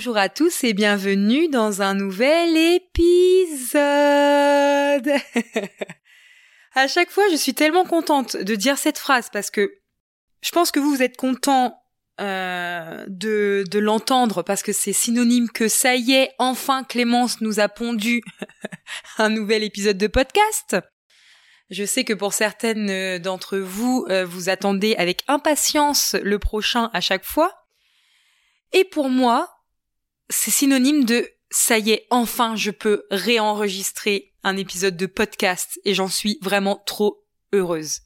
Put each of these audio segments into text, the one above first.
Bonjour à tous et bienvenue dans un nouvel épisode. à chaque fois, je suis tellement contente de dire cette phrase parce que je pense que vous, vous êtes content euh, de, l'entendre parce que c'est synonyme que ça y est, enfin Clémence nous a pondu un nouvel épisode de podcast. Je sais que pour certaines d'entre vous, euh, vous attendez avec impatience le prochain à chaque fois. Et pour moi, c'est synonyme de ça y est, enfin je peux réenregistrer un épisode de podcast et j'en suis vraiment trop heureuse.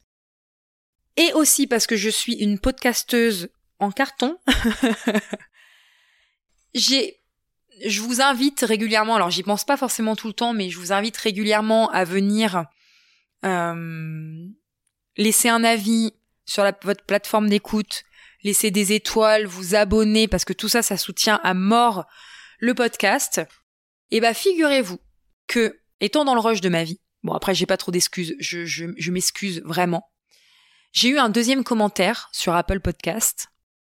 Et aussi parce que je suis une podcasteuse en carton, j'ai je vous invite régulièrement, alors j'y pense pas forcément tout le temps, mais je vous invite régulièrement à venir euh, laisser un avis sur votre plateforme d'écoute, laisser des étoiles, vous abonner, parce que tout ça, ça soutient à mort le podcast. Et bah, figurez-vous que, étant dans le rush de ma vie, bon après j'ai pas trop d'excuses, je, je, je m'excuse vraiment, j'ai eu un deuxième commentaire sur Apple Podcast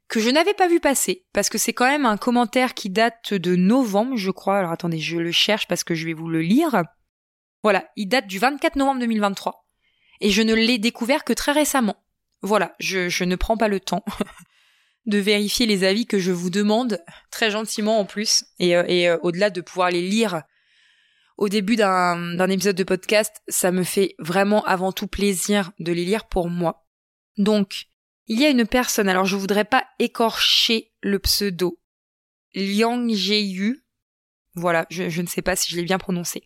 que je n'avais pas vu passer, parce que c'est quand même un commentaire qui date de novembre, je crois. Alors attendez, je le cherche parce que je vais vous le lire. Voilà, il date du 24 novembre 2023. Et je ne l'ai découvert que très récemment. Voilà, je, ne prends pas le temps de vérifier les avis que je vous demande, très gentiment en plus, et, euh, euh, au-delà de pouvoir les lire au début d'un épisode de podcast, ça me fait vraiment avant tout plaisir de les lire pour moi. Donc, il y a une personne, alors je voudrais pas écorcher le pseudo, Liang Yu, voilà, je, je ne sais pas si je l'ai bien prononcé,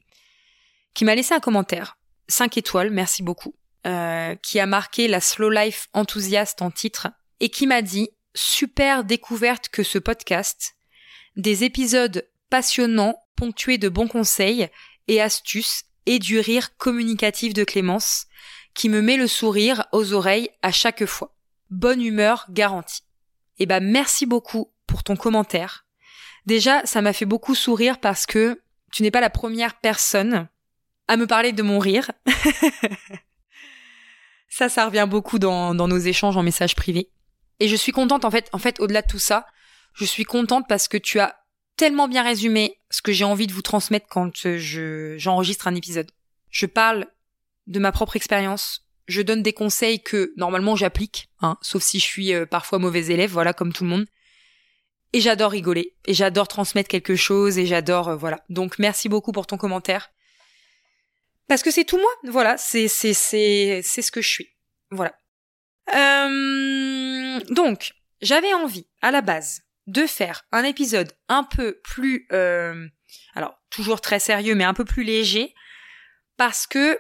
qui m'a laissé un commentaire, 5 étoiles, merci beaucoup. Euh, qui a marqué la slow life enthousiaste en titre et qui m'a dit super découverte que ce podcast, des épisodes passionnants ponctués de bons conseils et astuces et du rire communicatif de Clémence qui me met le sourire aux oreilles à chaque fois. Bonne humeur garantie. Eh ben merci beaucoup pour ton commentaire. Déjà, ça m'a fait beaucoup sourire parce que tu n'es pas la première personne à me parler de mon rire. Ça, ça revient beaucoup dans, nos échanges en message privé. Et je suis contente, en fait, en fait, au-delà de tout ça, je suis contente parce que tu as tellement bien résumé ce que j'ai envie de vous transmettre quand euh, je, j'enregistre un épisode. Je parle de ma propre expérience. Je donne des conseils que normalement j'applique, hein, sauf si je suis euh, parfois mauvais élève, voilà, comme tout le monde. Et j'adore rigoler, et j'adore transmettre quelque chose, et j'adore, euh, voilà. Donc merci beaucoup pour ton commentaire. Parce que c'est tout moi, voilà, c'est c'est c'est c'est ce que je suis, voilà. Euh, donc j'avais envie à la base de faire un épisode un peu plus, euh, alors toujours très sérieux mais un peu plus léger, parce que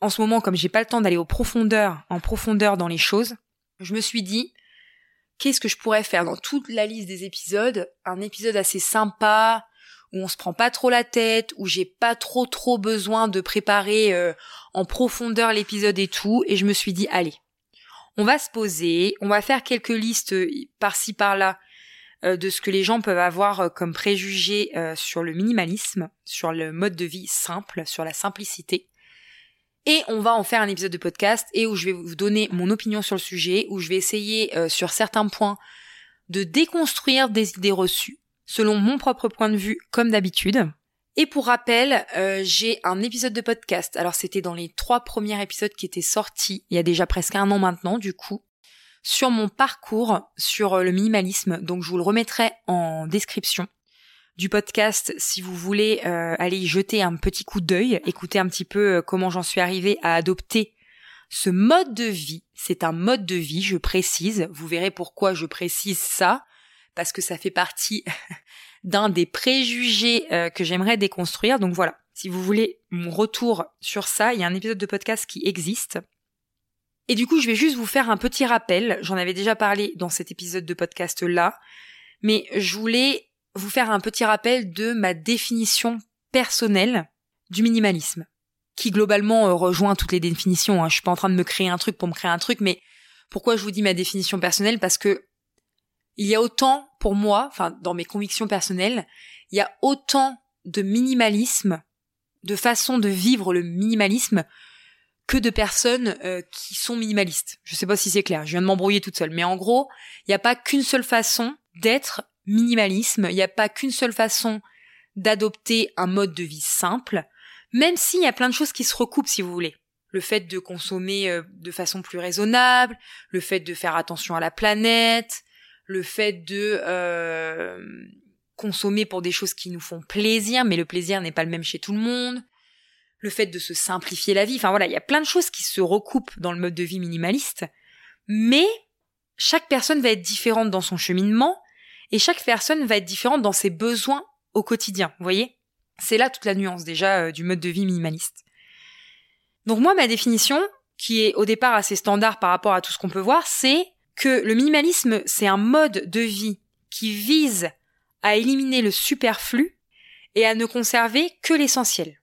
en ce moment comme j'ai pas le temps d'aller aux profondeurs, en profondeur dans les choses, je me suis dit qu'est-ce que je pourrais faire dans toute la liste des épisodes, un épisode assez sympa, où on se prend pas trop la tête, où j'ai pas trop trop besoin de préparer euh, en profondeur l'épisode et tout, et je me suis dit allez, on va se poser, on va faire quelques listes euh, par-ci par-là euh, de ce que les gens peuvent avoir comme préjugés sur le minimalisme, sur le mode de vie simple, sur la simplicité. Et on va en faire un épisode de podcast et où je vais vous donner mon opinion sur le sujet, où je vais essayer sur certains points de déconstruire des idées reçues selon mon propre point de vue, comme d'habitude. Et pour rappel, euh, j'ai un épisode de podcast. Alors c'était dans les trois premiers épisodes qui étaient sortis il y a déjà presque un an maintenant, du coup, sur mon parcours sur euh, le minimalisme. Donc je vous le remettrai en description du podcast si vous voulez euh, aller y jeter un petit coup d'œil, écouter un petit peu comment j'en suis arrivée à adopter ce mode de vie. C'est un mode de vie, je précise. Vous verrez pourquoi je précise ça parce que ça fait partie d'un des préjugés euh, que j'aimerais déconstruire. Donc voilà, si vous voulez mon retour sur ça, il y a un épisode de podcast qui existe. Et du coup, je vais juste vous faire un petit rappel. J'en avais déjà parlé dans cet épisode de podcast là, mais je voulais vous faire un petit rappel de ma définition personnelle du minimalisme, qui globalement euh, rejoint toutes les définitions. Hein. Je suis pas en train de me créer un truc pour me créer un truc, mais pourquoi je vous dis ma définition personnelle? Parce que il y a autant, pour moi, enfin, dans mes convictions personnelles, il y a autant de minimalisme, de façon de vivre le minimalisme, que de personnes euh, qui sont minimalistes. Je sais pas si c'est clair, je viens de m'embrouiller toute seule, mais en gros, il n'y a pas qu'une seule façon d'être minimalisme, il n'y a pas qu'une seule façon d'adopter un mode de vie simple, même s'il y a plein de choses qui se recoupent si vous voulez. Le fait de consommer euh, de façon plus raisonnable, le fait de faire attention à la planète, le fait de euh, consommer pour des choses qui nous font plaisir, mais le plaisir n'est pas le même chez tout le monde, le fait de se simplifier la vie, enfin voilà, il y a plein de choses qui se recoupent dans le mode de vie minimaliste, mais chaque personne va être différente dans son cheminement, et chaque personne va être différente dans ses besoins au quotidien, vous voyez? C'est là toute la nuance déjà euh, du mode de vie minimaliste. Donc moi, ma définition, qui est au départ assez standard par rapport à tout ce qu'on peut voir, c'est que le minimalisme, c'est un mode de vie qui vise à éliminer le superflu et à ne conserver que l'essentiel.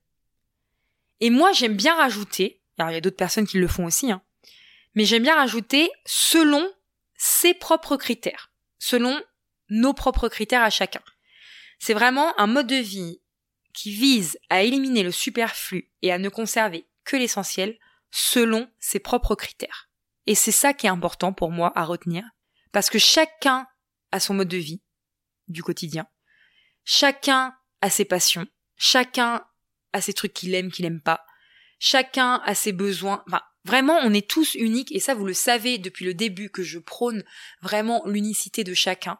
Et moi, j'aime bien rajouter, alors il y a d'autres personnes qui le font aussi, hein, mais j'aime bien rajouter selon ses propres critères, selon nos propres critères à chacun. C'est vraiment un mode de vie qui vise à éliminer le superflu et à ne conserver que l'essentiel selon ses propres critères. Et c'est ça qui est important pour moi à retenir, parce que chacun a son mode de vie du quotidien, chacun a ses passions, chacun a ses trucs qu'il aime, qu'il aime pas, chacun a ses besoins. Vraiment, on est tous uniques, et ça vous le savez depuis le début que je prône vraiment l'unicité de chacun.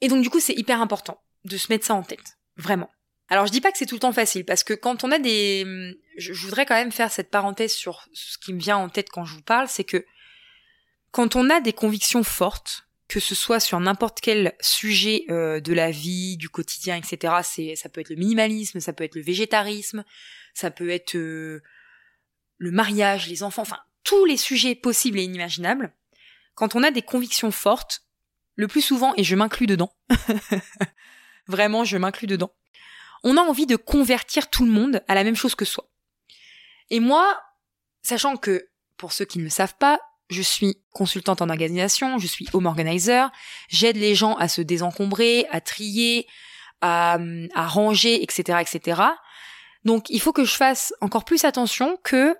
Et donc du coup, c'est hyper important de se mettre ça en tête, vraiment. Alors je dis pas que c'est tout le temps facile parce que quand on a des je, voudrais quand même faire cette parenthèse sur ce qui me vient en tête quand je vous parle, c'est que quand on a des convictions fortes, que ce soit sur n'importe quel sujet euh, de la vie, du quotidien, etc. C'est ça peut être le minimalisme, ça peut être le végétarisme, ça peut être euh, le mariage, les enfants, enfin tous les sujets possibles et inimaginables. Quand on a des convictions fortes, le plus souvent, et je m'inclus dedans, vraiment je m'inclus dedans, on a envie de convertir tout le monde à la même chose que soi. Et moi, sachant que, pour ceux qui ne le savent pas, je suis consultante en organisation, je suis home organizer, j'aide les gens à se désencombrer, à trier, à, ranger, etc., etc. Donc, il faut que je fasse encore plus attention que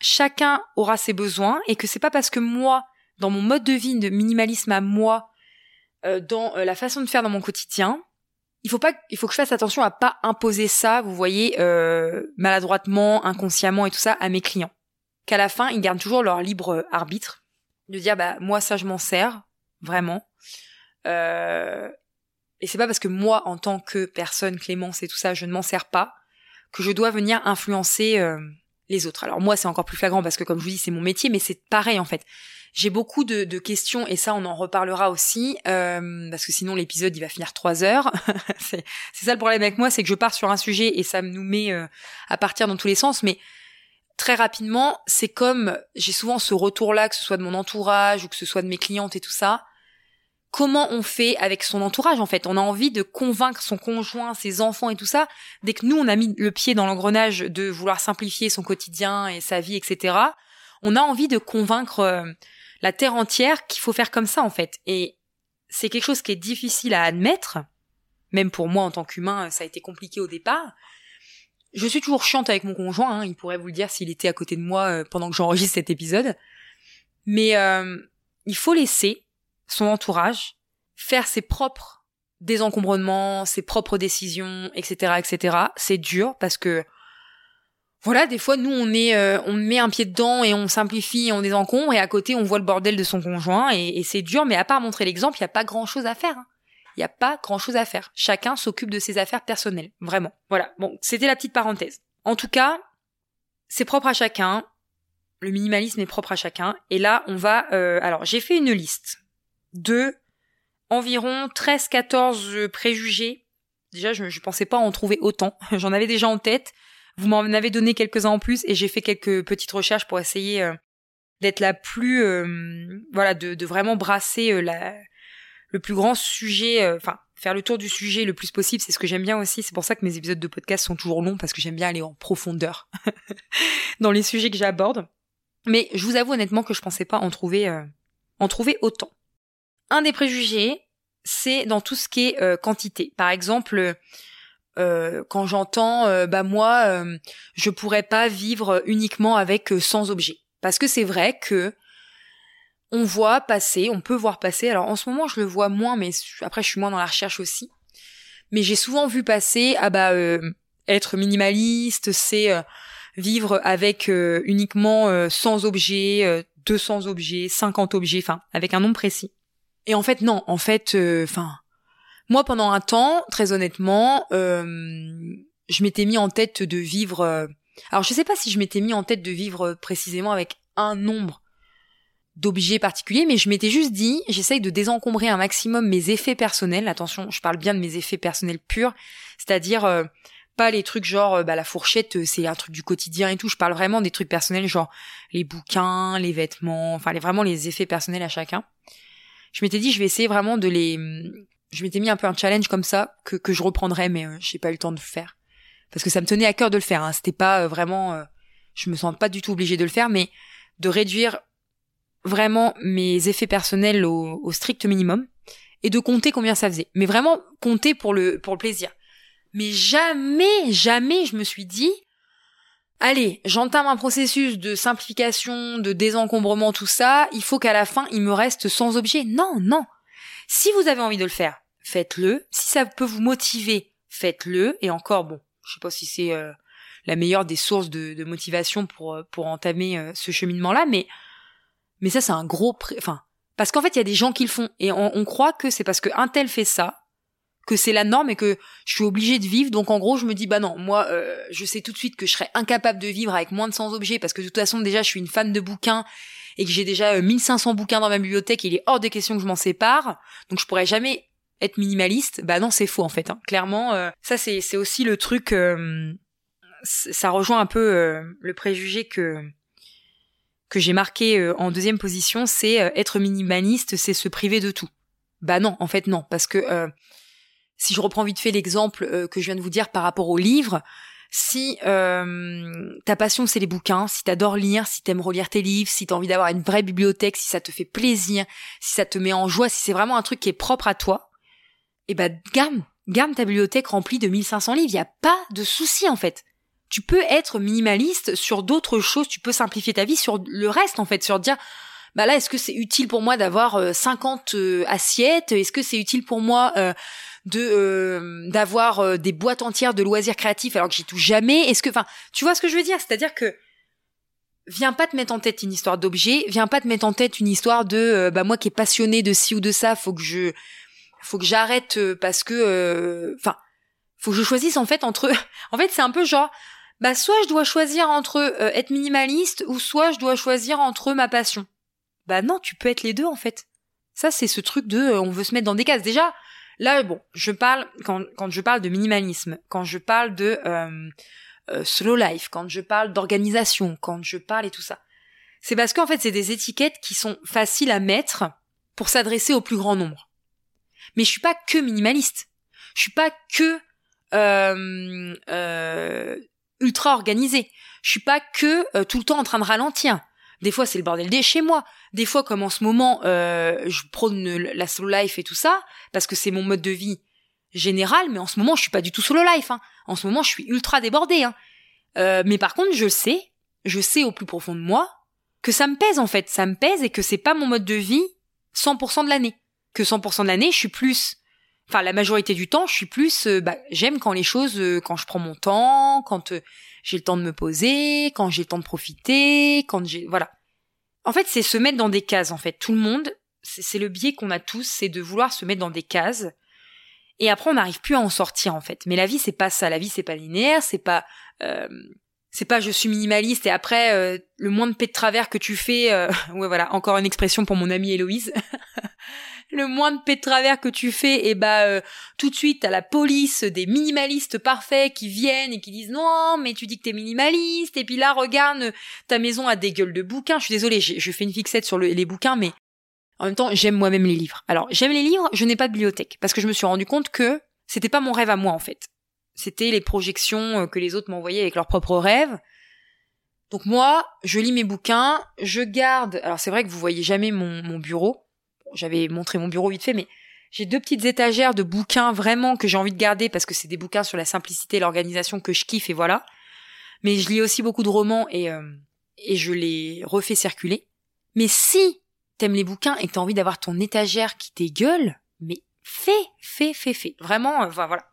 chacun aura ses besoins et que c'est pas parce que moi, dans mon mode de vie de minimalisme à moi, euh, dans euh, la façon de faire dans mon quotidien, il faut pas, il faut que je fasse attention à pas imposer ça, vous voyez, euh, maladroitement, inconsciemment et tout ça à mes clients. Qu'à la fin, ils gardent toujours leur libre arbitre de dire bah moi ça je m'en sers vraiment. Euh, et c'est pas parce que moi en tant que personne Clémence et tout ça je ne m'en sers pas que je dois venir influencer euh, les autres. Alors moi c'est encore plus flagrant parce que comme je vous dis c'est mon métier, mais c'est pareil en fait. J'ai beaucoup de, questions et ça on en reparlera aussi euh, parce que sinon l'épisode il va finir trois heures. c'est ça le problème avec moi, c'est que je pars sur un sujet et ça nous met euh, à partir dans tous les sens. Mais très rapidement, c'est comme j'ai souvent ce retour-là, que ce soit de mon entourage ou que ce soit de mes clientes et tout ça. Comment on fait avec son entourage en fait On a envie de convaincre son conjoint, ses enfants et tout ça. Dès que nous on a mis le pied dans l'engrenage de vouloir simplifier son quotidien et sa vie, etc. On a envie de convaincre euh, la terre entière qu'il faut faire comme ça en fait. Et c'est quelque chose qui est difficile à admettre. Même pour moi en tant qu'humain, ça a été compliqué au départ. Je suis toujours chiante avec mon conjoint, hein, il pourrait vous le dire s'il était à côté de moi euh, pendant que j'enregistre cet épisode. Mais euh, il faut laisser son entourage faire ses propres désencombrements, ses propres décisions, etc., etc. C'est dur parce que voilà, des fois nous on est, euh, on met un pied dedans et on simplifie, on désencombre et à côté on voit le bordel de son conjoint et, c'est dur, mais à part montrer l'exemple, il y a pas grand chose à faire. Hein. Il n'y a pas grand chose à faire. Chacun s'occupe de ses affaires personnelles, vraiment. Voilà. Bon, c'était la petite parenthèse. En tout cas, c'est propre à chacun. Le minimalisme est propre à chacun. Et là, on va. Euh, alors, j'ai fait une liste de environ 13-14 préjugés. Déjà, je ne pensais pas en trouver autant. J'en avais déjà en tête. Vous m'en avez donné quelques-uns en plus et j'ai fait quelques petites recherches pour essayer euh, d'être la plus, euh, voilà, de, vraiment brasser euh, le plus grand sujet, enfin faire le tour du sujet le plus possible. C'est ce que j'aime bien aussi. C'est pour ça que mes épisodes de podcast sont toujours longs parce que j'aime bien aller en profondeur dans les sujets que j'aborde. Mais je vous avoue honnêtement que je pensais pas en trouver, en trouver autant. Un des préjugés, c'est dans tout ce qui est quantité. Par exemple, euh, quand j'entends euh, bah moi euh, je pourrais pas vivre uniquement avec 100 objets parce que c'est vrai que on voit passer, on peut voir passer. Alors en ce moment, je le vois moins, mais après, je suis moins dans la recherche aussi. Mais j'ai souvent vu passer, ah bah, euh, être minimaliste, c'est euh, vivre avec euh, uniquement 100 objets, 200 objets, 50 objets, enfin, avec un nombre précis. Et en fait, non, en fait, enfin, moi, pendant un temps, très honnêtement, je m'étais mis en tête de vivre. alors, je sais pas si je m'étais mis en tête de vivre précisément avec un nombre d'objets particuliers, mais je m'étais juste dit, j'essaye de désencombrer un maximum mes effets personnels. Attention, je parle bien de mes effets personnels purs, c'est-à-dire euh, pas les trucs genre euh, bah la fourchette, euh, c'est un truc du quotidien et tout. Je parle vraiment des trucs personnels, genre les bouquins, les vêtements, enfin les, vraiment les effets personnels à chacun. Je m'étais dit, je vais essayer vraiment de les. Je m'étais mis un peu un challenge comme ça que que je reprendrais, mais j'ai pas eu le temps de le faire parce que ça me tenait à cœur de le faire. Hein. C'était pas vraiment, je me sens pas du tout obligée de le faire, mais de réduire vraiment mes effets personnels au, strict minimum et de compter combien ça faisait. Mais vraiment compter pour le, pour le plaisir. Mais jamais, jamais je me suis dit, allez, j'entame un processus de simplification, de désencombrement, tout ça, il faut qu'à la fin, il me reste sans objet. Non, non. Si vous avez envie de le faire, faites-le. Si ça peut vous motiver, faites-le. Et encore, bon, je sais pas si c'est euh, la meilleure des sources de, de motivation pour, euh, pour entamer euh, ce cheminement-là, mais mais ça, c'est un gros, enfin, parce qu'en fait, il y a des gens qui le font et on, croit que c'est parce que un tel fait ça que c'est la norme et que je suis obligée de vivre. Donc en gros, je me dis bah non, moi, euh, je sais tout de suite que je serais incapable de vivre avec moins de 100 objets parce que de toute façon, déjà, je suis une fan de bouquins et que j'ai déjà 1500 euh, bouquins dans ma bibliothèque. Et il est hors de question que je m'en sépare. Donc je pourrais jamais être minimaliste. Bah non, c'est faux en fait. Hein. Clairement, euh, ça c'est c'est aussi le truc. ça rejoint un peu le préjugé que que j'ai marqué euh, en deuxième position, c'est euh, être minimaliste, c'est se priver de tout. Bah non, en fait non, parce que euh, si je reprends vite fait l'exemple que je viens de vous dire par rapport au livre, si ta passion c'est les bouquins, si t'adores lire, si t'aimes relire tes livres, si t'as envie d'avoir une vraie bibliothèque, si ça te fait plaisir, si ça te met en joie, si c'est vraiment un truc qui est propre à toi, eh ben garde, garde ta bibliothèque remplie de 1500 livres, il y a pas de souci en fait. Tu peux être minimaliste sur d'autres choses, tu peux simplifier ta vie sur le reste en fait, sur dire bah là est-ce que c'est utile pour moi d'avoir 50 euh, euh, assiettes? Est-ce que c'est utile pour moi euh, de d'avoir des boîtes entières de loisirs créatifs alors que j'y touche jamais? Est-ce que enfin, tu vois ce que je veux dire? C'est-à-dire que viens pas te mettre en tête une histoire d'objet, viens pas te mettre en tête une histoire de bah moi qui est passionné de ci ou de ça, faut que je faut que j'arrête parce que enfin faut que je choisisse en fait entre en fait c'est un peu genre bah soit je dois choisir entre être minimaliste ou soit je dois choisir entre ma passion. Bah non, tu peux être les deux en fait. Ça c'est ce truc de euh, on veut se mettre dans des cases. Déjà, là bon, je parle quand quand je parle de minimalisme, quand je parle de euh, slow life, quand je parle d'organisation, quand je parle et tout ça. C'est parce qu'en fait c'est des étiquettes qui sont faciles à mettre pour s'adresser au plus grand nombre. Mais je suis pas que minimaliste. Je suis pas que euh, euh, ultra organisé. Je suis pas que euh, tout le temps en train de ralentir. Des fois, c'est le bordel des chez moi. Des fois, comme en ce moment, euh, je prône la solo life et tout ça, parce que c'est mon mode de vie général, mais en ce moment, je suis pas du tout solo life. Hein. En ce moment, je suis ultra débordée. Hein. Euh, mais par contre, je sais, je sais au plus profond de moi, que ça me pèse en fait. Ça me pèse et que c'est pas mon mode de vie 100% de l'année. Que 100% de l'année, je suis plus enfin la majorité du temps, je suis plus, euh, bah, j'aime quand les choses, euh, quand je prends mon temps, quand euh, j'ai le temps de me poser, quand j'ai le temps de profiter, quand j'ai, voilà. En fait, c'est se mettre dans des cases. En fait, tout le monde, c'est le biais qu'on a tous, c'est de vouloir se mettre dans des cases. Et après, on n'arrive plus à en sortir en fait. Mais la vie, c'est pas ça. La vie, c'est pas linéaire. C'est pas, c'est pas je suis minimaliste et après le moins de paix de travers que tu fais. ouais, voilà. Encore une expression pour mon amie Héloïse. le moins de paix de travers que tu fais, et bah euh, tout de suite t'as la police des minimalistes parfaits qui viennent et qui disent non mais tu dis que t'es minimaliste et puis là regarde ta maison a des gueules de bouquins. Je suis désolée, je fais une fixette sur les bouquins, mais en même temps j'aime moi-même les livres. Alors j'aime les livres, je n'ai pas de bibliothèque parce que je me suis rendu compte que c'était pas mon rêve à moi en fait. C'était les projections euh, que les autres m'envoyaient avec leurs propres rêves. Donc moi, je lis mes bouquins, je garde. Alors c'est vrai que vous voyez jamais mon, mon bureau, j'avais montré mon bureau vite fait, mais j'ai deux petites étagères de bouquins vraiment que j'ai envie de garder parce que c'est des bouquins sur la simplicité et l'organisation que je kiffe et voilà. Mais je lis aussi beaucoup de romans et, euh, et je les refais circuler. Mais si t'aimes les bouquins et que t'as envie d'avoir ton étagère qui t'égueule, mais fais, fais, fais, fais. Vraiment, euh, voilà.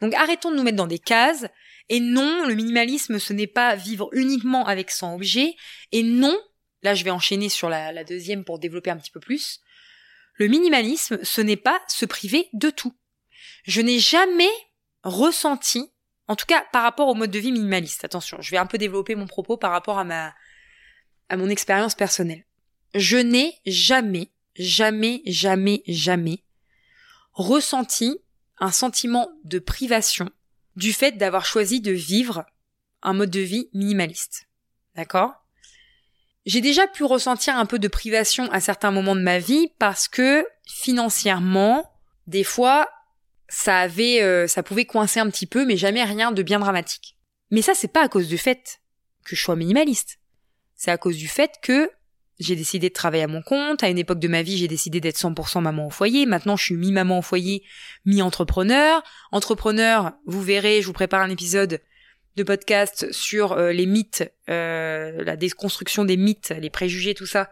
Donc arrêtons de nous mettre dans des cases. Et non, le minimalisme, ce n'est pas vivre uniquement avec 100 objets. Et non, là je vais enchaîner sur la, deuxième pour développer un petit peu plus. Le minimalisme, ce n'est pas se priver de tout. Je n'ai jamais ressenti, en tout cas par rapport au mode de vie minimaliste, attention, je vais un peu développer mon propos par rapport à ma, à mon expérience personnelle. Je n'ai jamais, jamais, jamais, jamais ressenti un sentiment de privation du fait d'avoir choisi de vivre un mode de vie minimaliste. D'accord? J'ai déjà pu ressentir un peu de privation à certains moments de ma vie parce que financièrement, des fois, ça avait, euh, ça pouvait coincer un petit peu, mais jamais rien de bien dramatique. Mais ça, c'est pas à cause du fait que je sois minimaliste. C'est à cause du fait que j'ai décidé de travailler à mon compte. À une époque de ma vie, j'ai décidé d'être 100% maman au foyer. Maintenant, je suis mi-maman au foyer, mi-entrepreneur. Entrepreneur, vous verrez, je vous prépare un épisode de podcast sur euh, les mythes, euh, la déconstruction des mythes, les préjugés, tout ça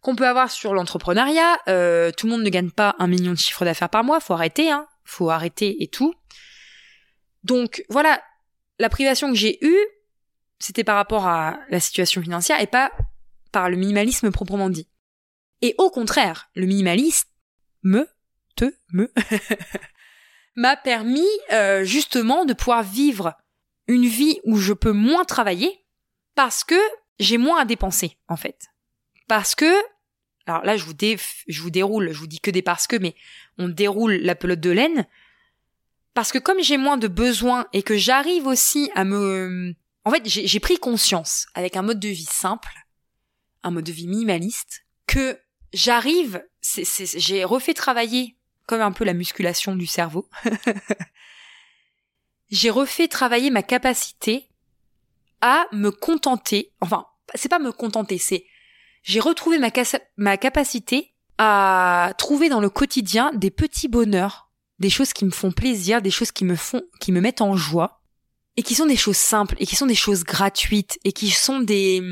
qu'on peut avoir sur l'entrepreneuriat. Euh, tout le monde ne gagne pas un million de chiffres d'affaires par mois. Faut arrêter, hein. Faut arrêter et tout. Donc voilà, la privation que j'ai eue, c'était par rapport à la situation financière et pas par le minimalisme proprement dit. Et au contraire, le minimalisme me, te, me, m'a permis euh, justement de pouvoir vivre une vie où je peux moins travailler parce que j'ai moins à dépenser en fait. Parce que alors là je vous je vous déroule, je vous dis que des parce que mais on déroule la pelote de laine parce que comme j'ai moins de besoins et que j'arrive aussi à me en fait, j'ai pris conscience avec un mode de vie simple un mode de vie minimaliste, que j'arrive, j'ai refait travailler comme un peu la musculation du cerveau. j'ai refait travailler ma capacité à me contenter, enfin, c'est pas me contenter, c'est j'ai retrouvé ma, ma capacité à trouver dans le quotidien des petits bonheurs, des choses qui me font plaisir, des choses qui me font, qui me mettent en joie, et qui sont des choses simples, et qui sont des choses gratuites, et qui sont des,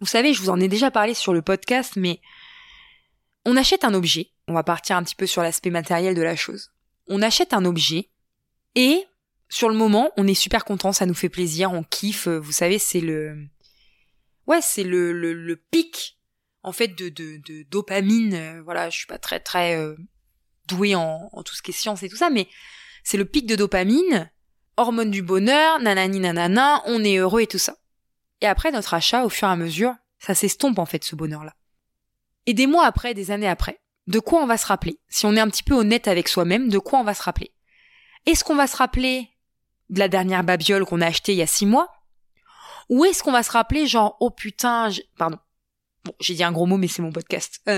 vous savez, je vous en ai déjà parlé sur le podcast, mais on achète un objet, on va partir un petit peu sur l'aspect matériel de la chose. On achète un objet et sur le moment, on est super content, ça nous fait plaisir, on kiffe, vous savez, c'est le ouais, c'est le, le, pic en fait de, de, dopamine, voilà, je suis pas très très euh, douée en, en tout ce qui est science et tout ça, mais c'est le pic de dopamine, hormone du bonheur, nanani nanana, on est heureux et tout ça. Et après notre achat, au fur et à mesure, ça s'estompe en fait ce bonheur-là. Et des mois après, des années après, de quoi on va se rappeler? Si on est un petit peu honnête avec soi-même, de quoi on va se rappeler? Est-ce qu'on va se rappeler de la dernière babiole qu'on a achetée il y a six mois? Ou est-ce qu'on va se rappeler genre oh putain, pardon, bon j'ai dit un gros mot mais c'est mon podcast.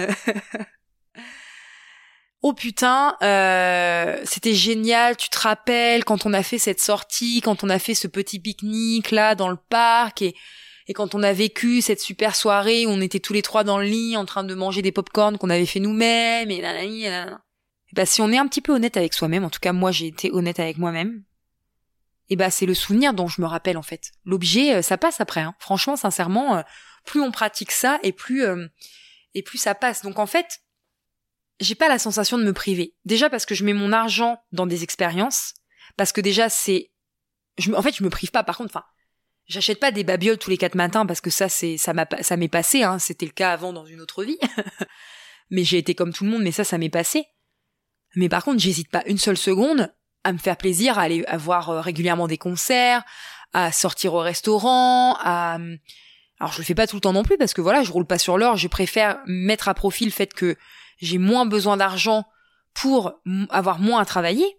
oh putain, euh, c'était génial, tu te rappelles quand on a fait cette sortie, quand on a fait ce petit pique-nique là dans le parc et et quand on a vécu cette super soirée où on était tous les trois dans le lit en train de manger des pop-corn qu'on avait fait nous-mêmes et là Et bah si on est un petit peu honnête avec soi-même, en tout cas moi j'ai été honnête avec moi-même, et bah c'est le souvenir dont je me rappelle en fait. L'objet, euh, ça passe après. Hein. Franchement, sincèrement, euh, plus on pratique ça et plus euh, et plus ça passe. Donc en fait, j'ai pas la sensation de me priver. Déjà parce que je mets mon argent dans des expériences, parce que déjà c'est, je, en fait, je me prive pas. Par contre, enfin, J'achète pas des babioles tous les quatre matins parce que ça c'est ça m'a ça m'est passé hein, c'était le cas avant dans une autre vie. mais j'ai été comme tout le monde mais ça ça m'est passé. Mais par contre, j'hésite pas une seule seconde à me faire plaisir à aller voir euh, régulièrement des concerts, à sortir au restaurant, à alors je le fais pas tout le temps non plus parce que voilà, je roule pas sur l'or, je préfère mettre à profit le fait que j'ai moins besoin d'argent pour avoir moins à travailler.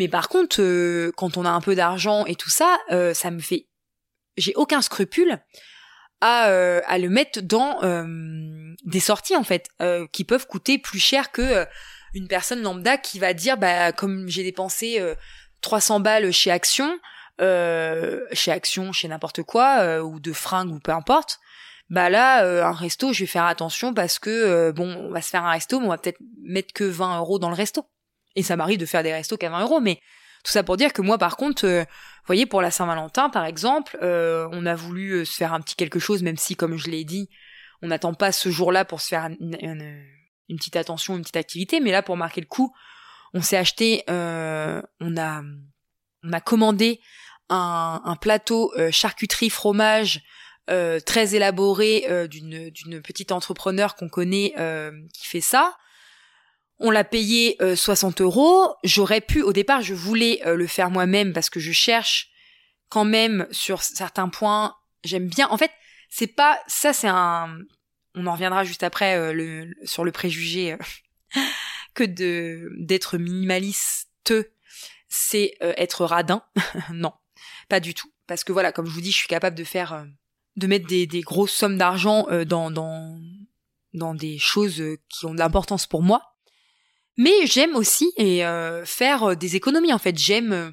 Mais par contre, euh, quand on a un peu d'argent et tout ça, euh, ça me fait j'ai aucun scrupule à, euh, à le mettre dans des sorties en fait qui peuvent coûter plus cher que une personne lambda qui va dire bah comme j'ai dépensé 300 balles chez Action chez Action chez n'importe quoi ou de fringues ou peu importe bah là un resto je vais faire attention parce que bon on va se faire un resto mais on va peut-être mettre que 20 euros dans le resto. Et ça m'arrive de faire des restos qu'à 20 euros mais tout ça pour dire que moi, par contre, euh, vous voyez, pour la Saint-Valentin, par exemple, euh, on a voulu euh, se faire un petit quelque chose, même si, comme je l'ai dit, on n'attend pas ce jour-là pour se faire une, petite attention, une petite activité, mais là pour marquer le coup, on s'est acheté, euh, on a, on a commandé un, plateau euh, charcuterie fromage euh, très élaboré euh, d'une petite entrepreneur qu'on connaît qui fait ça. On l'a payé 60 euros. J'aurais pu, au départ, je voulais le faire moi-même parce que je cherche quand même sur certains points. J'aime bien. En fait, c'est pas ça. C'est un. On en reviendra juste après le, sur le préjugé que de d'être minimaliste. C'est être radin. non, pas du tout. Parce que voilà, comme je vous dis, je suis capable de faire, de mettre des, des grosses sommes d'argent dans, dans, dans des choses qui ont de l'importance pour moi. Mais j'aime aussi et euh, faire des économies en fait. J'aime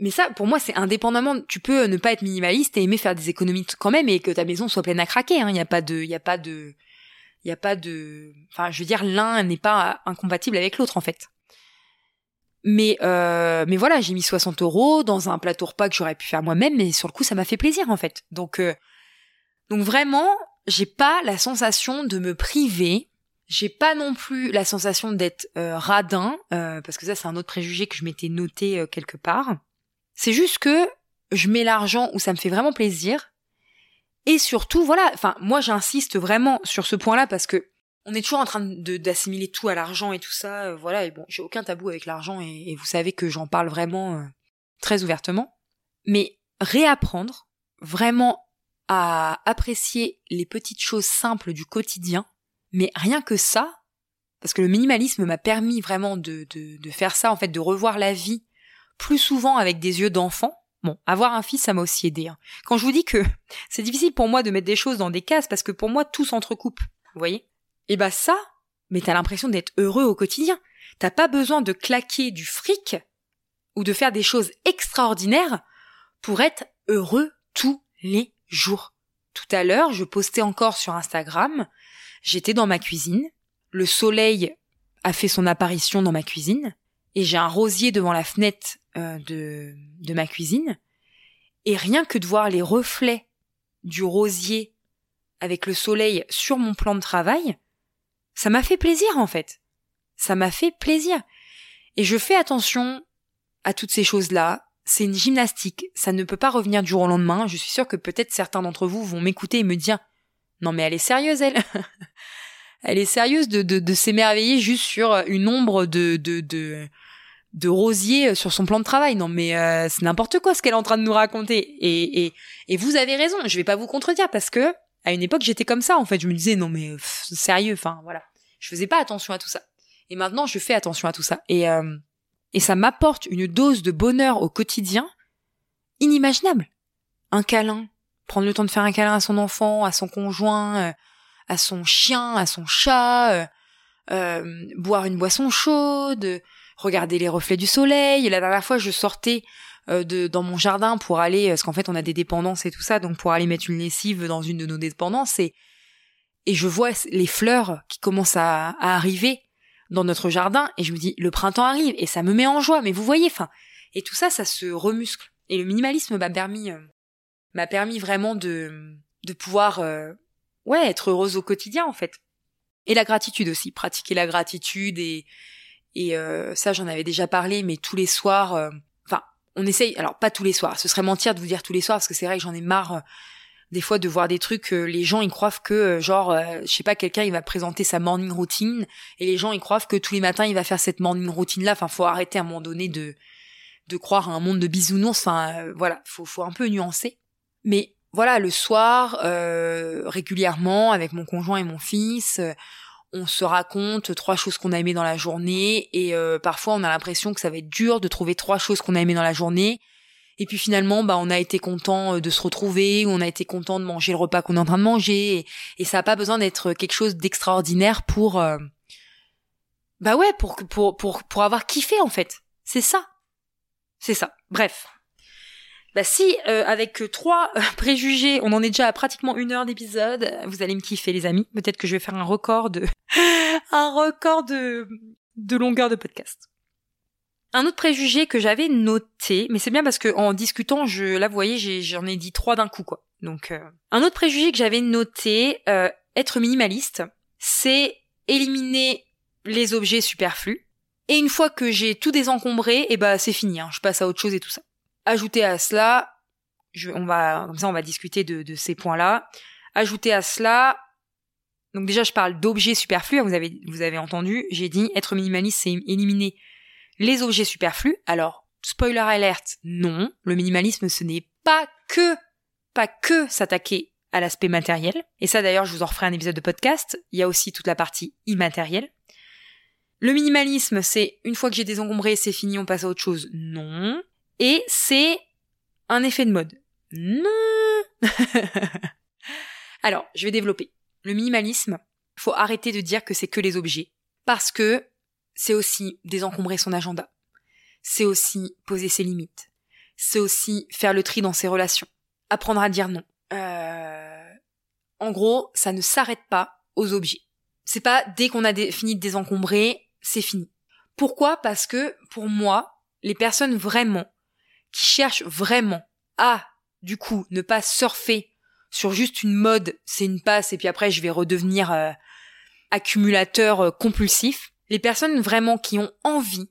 mais ça pour moi c'est indépendamment tu peux ne pas être minimaliste et aimer faire des économies quand même et que ta maison soit pleine à craquer il hein. n'y a pas de il y a pas de il y a pas de enfin je veux dire l'un n'est pas incompatible avec l'autre en fait mais euh, mais voilà j'ai mis 60 euros dans un plateau repas que j'aurais pu faire moi-même mais sur le coup ça m'a fait plaisir en fait donc euh, donc vraiment j'ai pas la sensation de me priver j'ai pas non plus la sensation d'être euh, radin, euh, parce que ça c'est un autre préjugé que je m'étais noté euh, quelque part. C'est juste que je mets l'argent où ça me fait vraiment plaisir. Et surtout, voilà, enfin moi j'insiste vraiment sur ce point-là parce que on est toujours en train de d'assimiler tout à l'argent et tout ça, voilà. Et bon, j'ai aucun tabou avec l'argent et, vous savez que j'en parle vraiment très ouvertement. Mais réapprendre vraiment à apprécier les petites choses simples du quotidien mais rien que ça, parce que le minimalisme m'a permis vraiment de, de, de, faire ça, en fait, de revoir la vie plus souvent avec des yeux d'enfant. Bon, avoir un fils, ça m'a aussi aidé. Hein. Quand je vous dis que c'est difficile pour moi de mettre des choses dans des cases, parce que pour moi, tout s'entrecoupe. Vous voyez Et bah ça, mais t'as l'impression d'être heureux au quotidien. T'as pas besoin de claquer du fric ou de faire des choses extraordinaires pour être heureux tous les jours. Tout à l'heure, je postais encore sur Instagram J'étais dans ma cuisine, le soleil a fait son apparition dans ma cuisine, et j'ai un rosier devant la fenêtre euh, de, de ma cuisine, et rien que de voir les reflets du rosier avec le soleil sur mon plan de travail, ça m'a fait plaisir en fait. Ça m'a fait plaisir. Et je fais attention à toutes ces choses-là. C'est une gymnastique. Ça ne peut pas revenir du jour au lendemain. Je suis sûre que peut-être certains d'entre vous vont m'écouter et me dire non mais elle est sérieuse, elle. elle est sérieuse de, de, de s'émerveiller juste sur une ombre de, de, de, rosier sur son plan de travail. Non mais euh, c'est n'importe quoi ce qu'elle est en train de nous raconter. Et, et, et vous avez raison, je vais pas vous contredire parce que à une époque j'étais comme ça en fait. Je me disais non mais sérieux, enfin voilà. Je faisais pas attention à tout ça. Et maintenant je fais attention à tout ça. Et, euh, et ça m'apporte une dose de bonheur au quotidien inimaginable. Un câlin, prendre le temps de faire un câlin à son enfant, à son conjoint, euh, à son chien, à son chat, euh, euh, boire une boisson chaude, regarder les reflets du soleil. La dernière fois, je sortais de dans mon jardin pour aller, parce qu'en fait, on a des dépendances et tout ça, donc pour aller mettre une lessive dans une de nos dépendances et et je vois les fleurs qui commencent à, à arriver dans notre jardin et je me dis le printemps arrive et ça me met en joie. Mais vous voyez, enfin, et tout ça, ça se remuscle. Et le minimalisme m'a permis m'a permis vraiment de de pouvoir euh, ouais être heureuse au quotidien en fait et la gratitude aussi pratiquer la gratitude et et euh, ça j'en avais déjà parlé mais tous les soirs euh, on essaye alors pas tous les soirs. Ce serait mentir de vous dire tous les soirs parce que c'est vrai que j'en ai marre des fois de voir des trucs les gens ils croient que genre je sais pas quelqu'un il va présenter sa morning routine et les gens ils croient que tous les matins il va faire cette morning routine là enfin faut arrêter à un moment donné de de croire à un monde de bisounours. Enfin voilà faut faut un peu nuancer. Mais voilà, le soir, euh, régulièrement, avec mon conjoint et mon fils, euh, on se raconte trois choses qu'on a aimées dans la journée, et euh, parfois on a l'impression que ça va être dur de trouver trois choses qu'on a aimées dans la journée. Et puis finalement, bah, on a été content de se retrouver, ou on a été content de manger le repas qu'on est en train de manger, et, ça n'a pas besoin d'être quelque chose d'extraordinaire pour, bah ouais, pour pour pour pour avoir kiffé en fait. C'est ça, c'est ça. Bref, bah si, euh, avec trois euh, préjugés, on en est déjà à pratiquement une heure d'épisode. Vous allez me kiffer, les amis. Peut-être que je vais faire un record de, un record de, de longueur de podcast. Un autre préjugé que j'avais noté, mais c'est bien parce que en discutant, je, là, vous voyez, j'en ai, dit trois d'un coup, quoi. Donc, euh, un autre préjugé que j'avais noté, être minimaliste, c'est éliminer les objets superflus. Et une fois que j'ai tout désencombré, et eh ben c'est fini, hein, je passe à autre chose et tout ça. Ajouter à cela, on va comme ça on va discuter de, ces points-là. Ajouter à cela, donc déjà je parle d'objets superflus. Hein, vous avez vous avez entendu, j'ai dit être minimaliste c'est éliminer les objets superflus. Alors spoiler alert, non, le minimalisme ce n'est pas que pas que s'attaquer à l'aspect matériel. Et ça d'ailleurs, je vous en referai un épisode de podcast. Il y a aussi toute la partie immatérielle. Le minimalisme, c'est une fois que j'ai désencombré, c'est fini, on passe à autre chose. Non. Et c'est un effet de mode. Non. Alors, je vais développer. Le minimalisme, faut arrêter de dire que c'est que les objets. Parce que c'est aussi désencombrer son agenda. C'est aussi poser ses limites. C'est aussi faire le tri dans ses relations. Apprendre à dire non. Euh, en gros, ça ne s'arrête pas aux objets. C'est pas dès qu'on a fini de désencombrer, c'est fini. Pourquoi? Parce que pour moi, les personnes vraiment qui cherchent vraiment à, du coup, ne pas surfer sur juste une mode, c'est une passe et puis après je vais redevenir euh, accumulateur euh, compulsif. Les personnes vraiment qui ont envie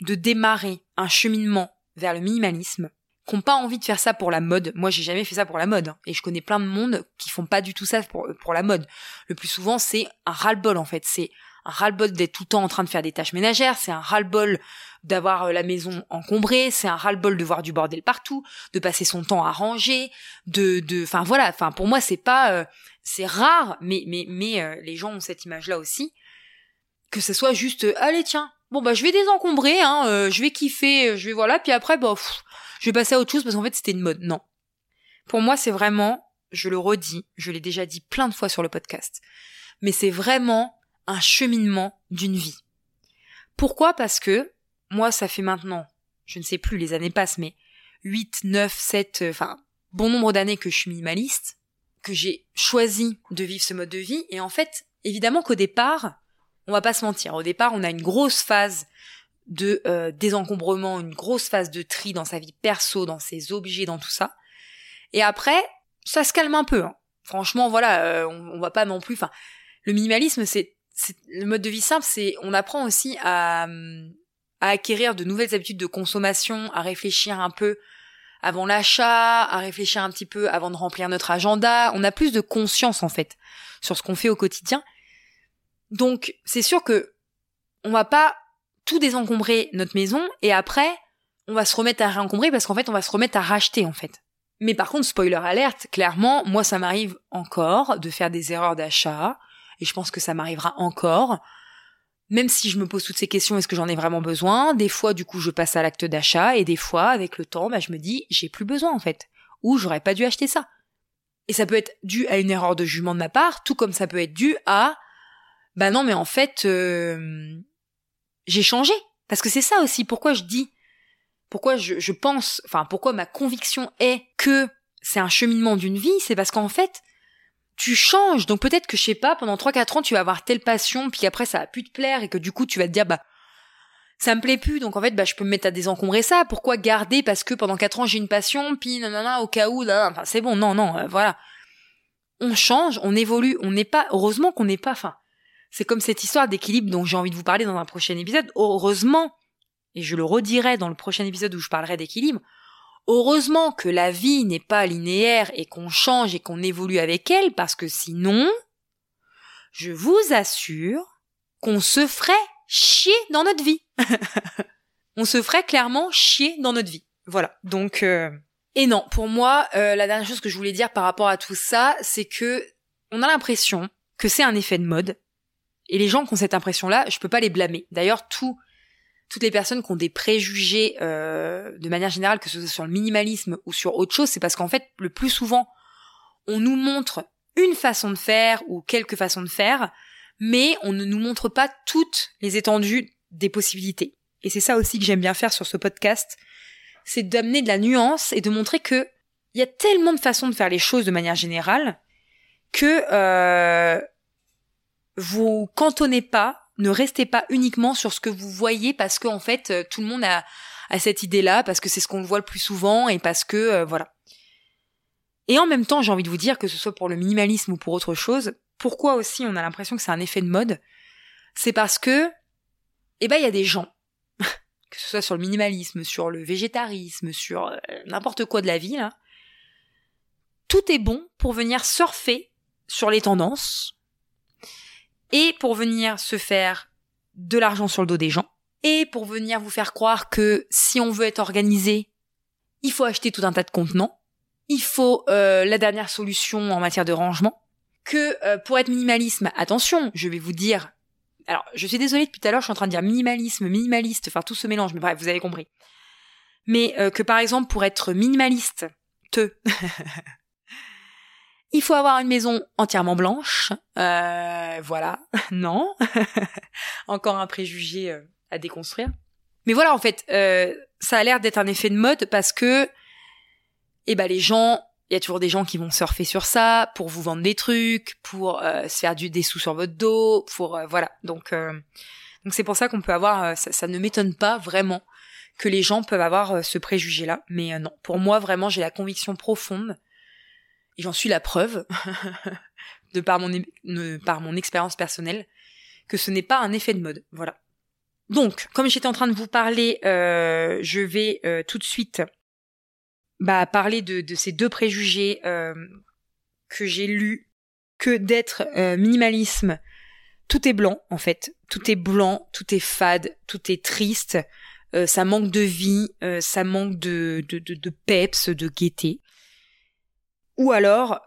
de démarrer un cheminement vers le minimalisme, qui n'ont pas envie de faire ça pour la mode. Moi, j'ai jamais fait ça pour la mode. Hein. Et je connais plein de monde qui font pas du tout ça pour, pour la mode. Le plus souvent, c'est un ras-le-bol, en fait. C'est un ras-le-bol d'être tout le temps en train de faire des tâches ménagères. C'est un ras-le-bol d'avoir euh, la maison encombrée. C'est un ras-le-bol de voir du bordel partout, de passer son temps à ranger, de, de, enfin voilà. Enfin, pour moi, c'est pas, euh, c'est rare, mais, mais, mais euh, les gens ont cette image-là aussi. Que ce soit juste, allez, tiens, bon bah je vais désencombrer, hein, je vais kiffer, je vais voilà, puis après, bah, je vais passer à autre chose parce qu'en fait c'était une mode. Non. Pour moi, c'est vraiment, je le redis, je l'ai déjà dit plein de fois sur le podcast, mais c'est vraiment un cheminement d'une vie. Pourquoi? Parce que moi, ça fait maintenant, je ne sais plus, les années passent, mais 8, 9, 7, enfin, bon nombre d'années que je suis minimaliste, que j'ai choisi de vivre ce mode de vie, et en fait, évidemment qu'au départ, on va pas se mentir, au départ, on a une grosse phase de euh, désencombrement, une grosse phase de tri dans sa vie perso, dans ses objets, dans tout ça. Et après, ça se calme un peu. Hein. Franchement, voilà, euh, on, on, va pas non plus. Enfin, le minimalisme, c'est le mode de vie simple. C'est on apprend aussi à, à acquérir de nouvelles habitudes de consommation, à réfléchir un peu avant l'achat, à réfléchir un petit peu avant de remplir notre agenda. On a plus de conscience en fait sur ce qu'on fait au quotidien. Donc c'est sûr que on va pas tout désencombrer notre maison et après on va se remettre à réencombrer parce qu'en fait on va se remettre à racheter en fait. Mais par contre spoiler alerte, clairement moi ça m'arrive encore de faire des erreurs d'achat et je pense que ça m'arrivera encore. Même si je me pose toutes ces questions, est-ce que j'en ai vraiment besoin? Des fois, du coup, je passe à l'acte d'achat, et des fois, avec le temps, bah, je me dis, j'ai plus besoin en fait, ou j'aurais pas dû acheter ça. Et ça peut être dû à une erreur de jugement de ma part, tout comme ça peut être dû à, bah non, mais en fait, euh, j'ai changé. Parce que c'est ça aussi, pourquoi je dis, pourquoi je, je pense, enfin pourquoi ma conviction est que c'est un cheminement d'une vie, c'est parce qu'en fait, tu changes. Donc peut-être que je sais pas, pendant 3-4 ans, tu vas avoir telle passion, puis après ça va plus te plaire, et que du coup tu vas te dire, bah, ça me plaît plus, donc en fait, bah, je peux me mettre à désencombrer ça. Pourquoi garder parce que pendant 4 ans j'ai une passion, puis nanana, au cas où, là, enfin c'est bon, non, non, euh, voilà. On change, on évolue, on n'est pas, heureusement qu'on n'est pas, enfin, c'est comme cette histoire d'équilibre dont j'ai envie de vous parler dans un prochain épisode. Heureusement, et je le redirai dans le prochain épisode où je parlerai d'équilibre, heureusement que la vie n'est pas linéaire et qu'on change et qu'on évolue avec elle parce que sinon, je vous assure qu'on se ferait chier dans notre vie. on se ferait clairement chier dans notre vie. Voilà. Donc, euh... et non, pour moi, euh, la dernière chose que je voulais dire par rapport à tout ça, c'est que on a l'impression que c'est un effet de mode et les gens qui ont cette impression-là, je peux pas les blâmer. D'ailleurs, tout, toutes les personnes qui ont des préjugés euh, de manière générale, que ce soit sur le minimalisme ou sur autre chose, c'est parce qu'en fait, le plus souvent, on nous montre une façon de faire ou quelques façons de faire, mais on ne nous montre pas toutes les étendues des possibilités. Et c'est ça aussi que j'aime bien faire sur ce podcast, c'est d'amener de la nuance et de montrer que il y a tellement de façons de faire les choses de manière générale que euh, vous cantonnez pas, ne restez pas uniquement sur ce que vous voyez parce que en fait euh, tout le monde a, a cette idée-là parce que c'est ce qu'on voit le plus souvent et parce que euh, voilà. Et en même temps, j'ai envie de vous dire que ce soit pour le minimalisme ou pour autre chose, pourquoi aussi on a l'impression que c'est un effet de mode, c'est parce que, eh ben, il y a des gens, que ce soit sur le minimalisme, sur le végétarisme, sur euh, n'importe quoi de la vie, là, tout est bon pour venir surfer sur les tendances et pour venir se faire de l'argent sur le dos des gens et pour venir vous faire croire que si on veut être organisé, il faut acheter tout un tas de contenants, il faut euh, la dernière solution en matière de rangement, que euh, pour être minimalisme, attention, je vais vous dire, alors je suis désolée depuis tout à l'heure, je suis en train de dire minimalisme, minimaliste, enfin tout se mélange, mais bref, vous avez compris. Mais euh, que par exemple pour être minimaliste, te, il faut avoir une maison entièrement blanche, voilà, non, encore un préjugé à déconstruire. Mais voilà, en fait, euh, ça a l'air d'être un effet de mode parce que, eh ben, les gens, il y a toujours des gens qui vont surfer sur ça pour vous vendre des trucs, pour euh, se faire du des sous sur votre dos, pour euh, voilà. Donc, donc c'est pour ça qu'on peut avoir, ça, ça, ne m'étonne pas vraiment que les gens peuvent avoir ce préjugé-là. Mais non, pour moi, vraiment, j'ai la conviction profonde j'en suis la preuve de par mon expérience personnelle que ce n'est pas un effet de mode. Voilà. Donc, comme j'étais en train de vous parler, euh, je vais euh, tout de suite bah, parler de, ces deux préjugés euh, que j'ai lus, que d'être minimalisme, tout est blanc en fait, tout est blanc, tout est fade, tout est triste, ça manque de vie, ça manque de, de, de, peps, de gaieté. Ou alors,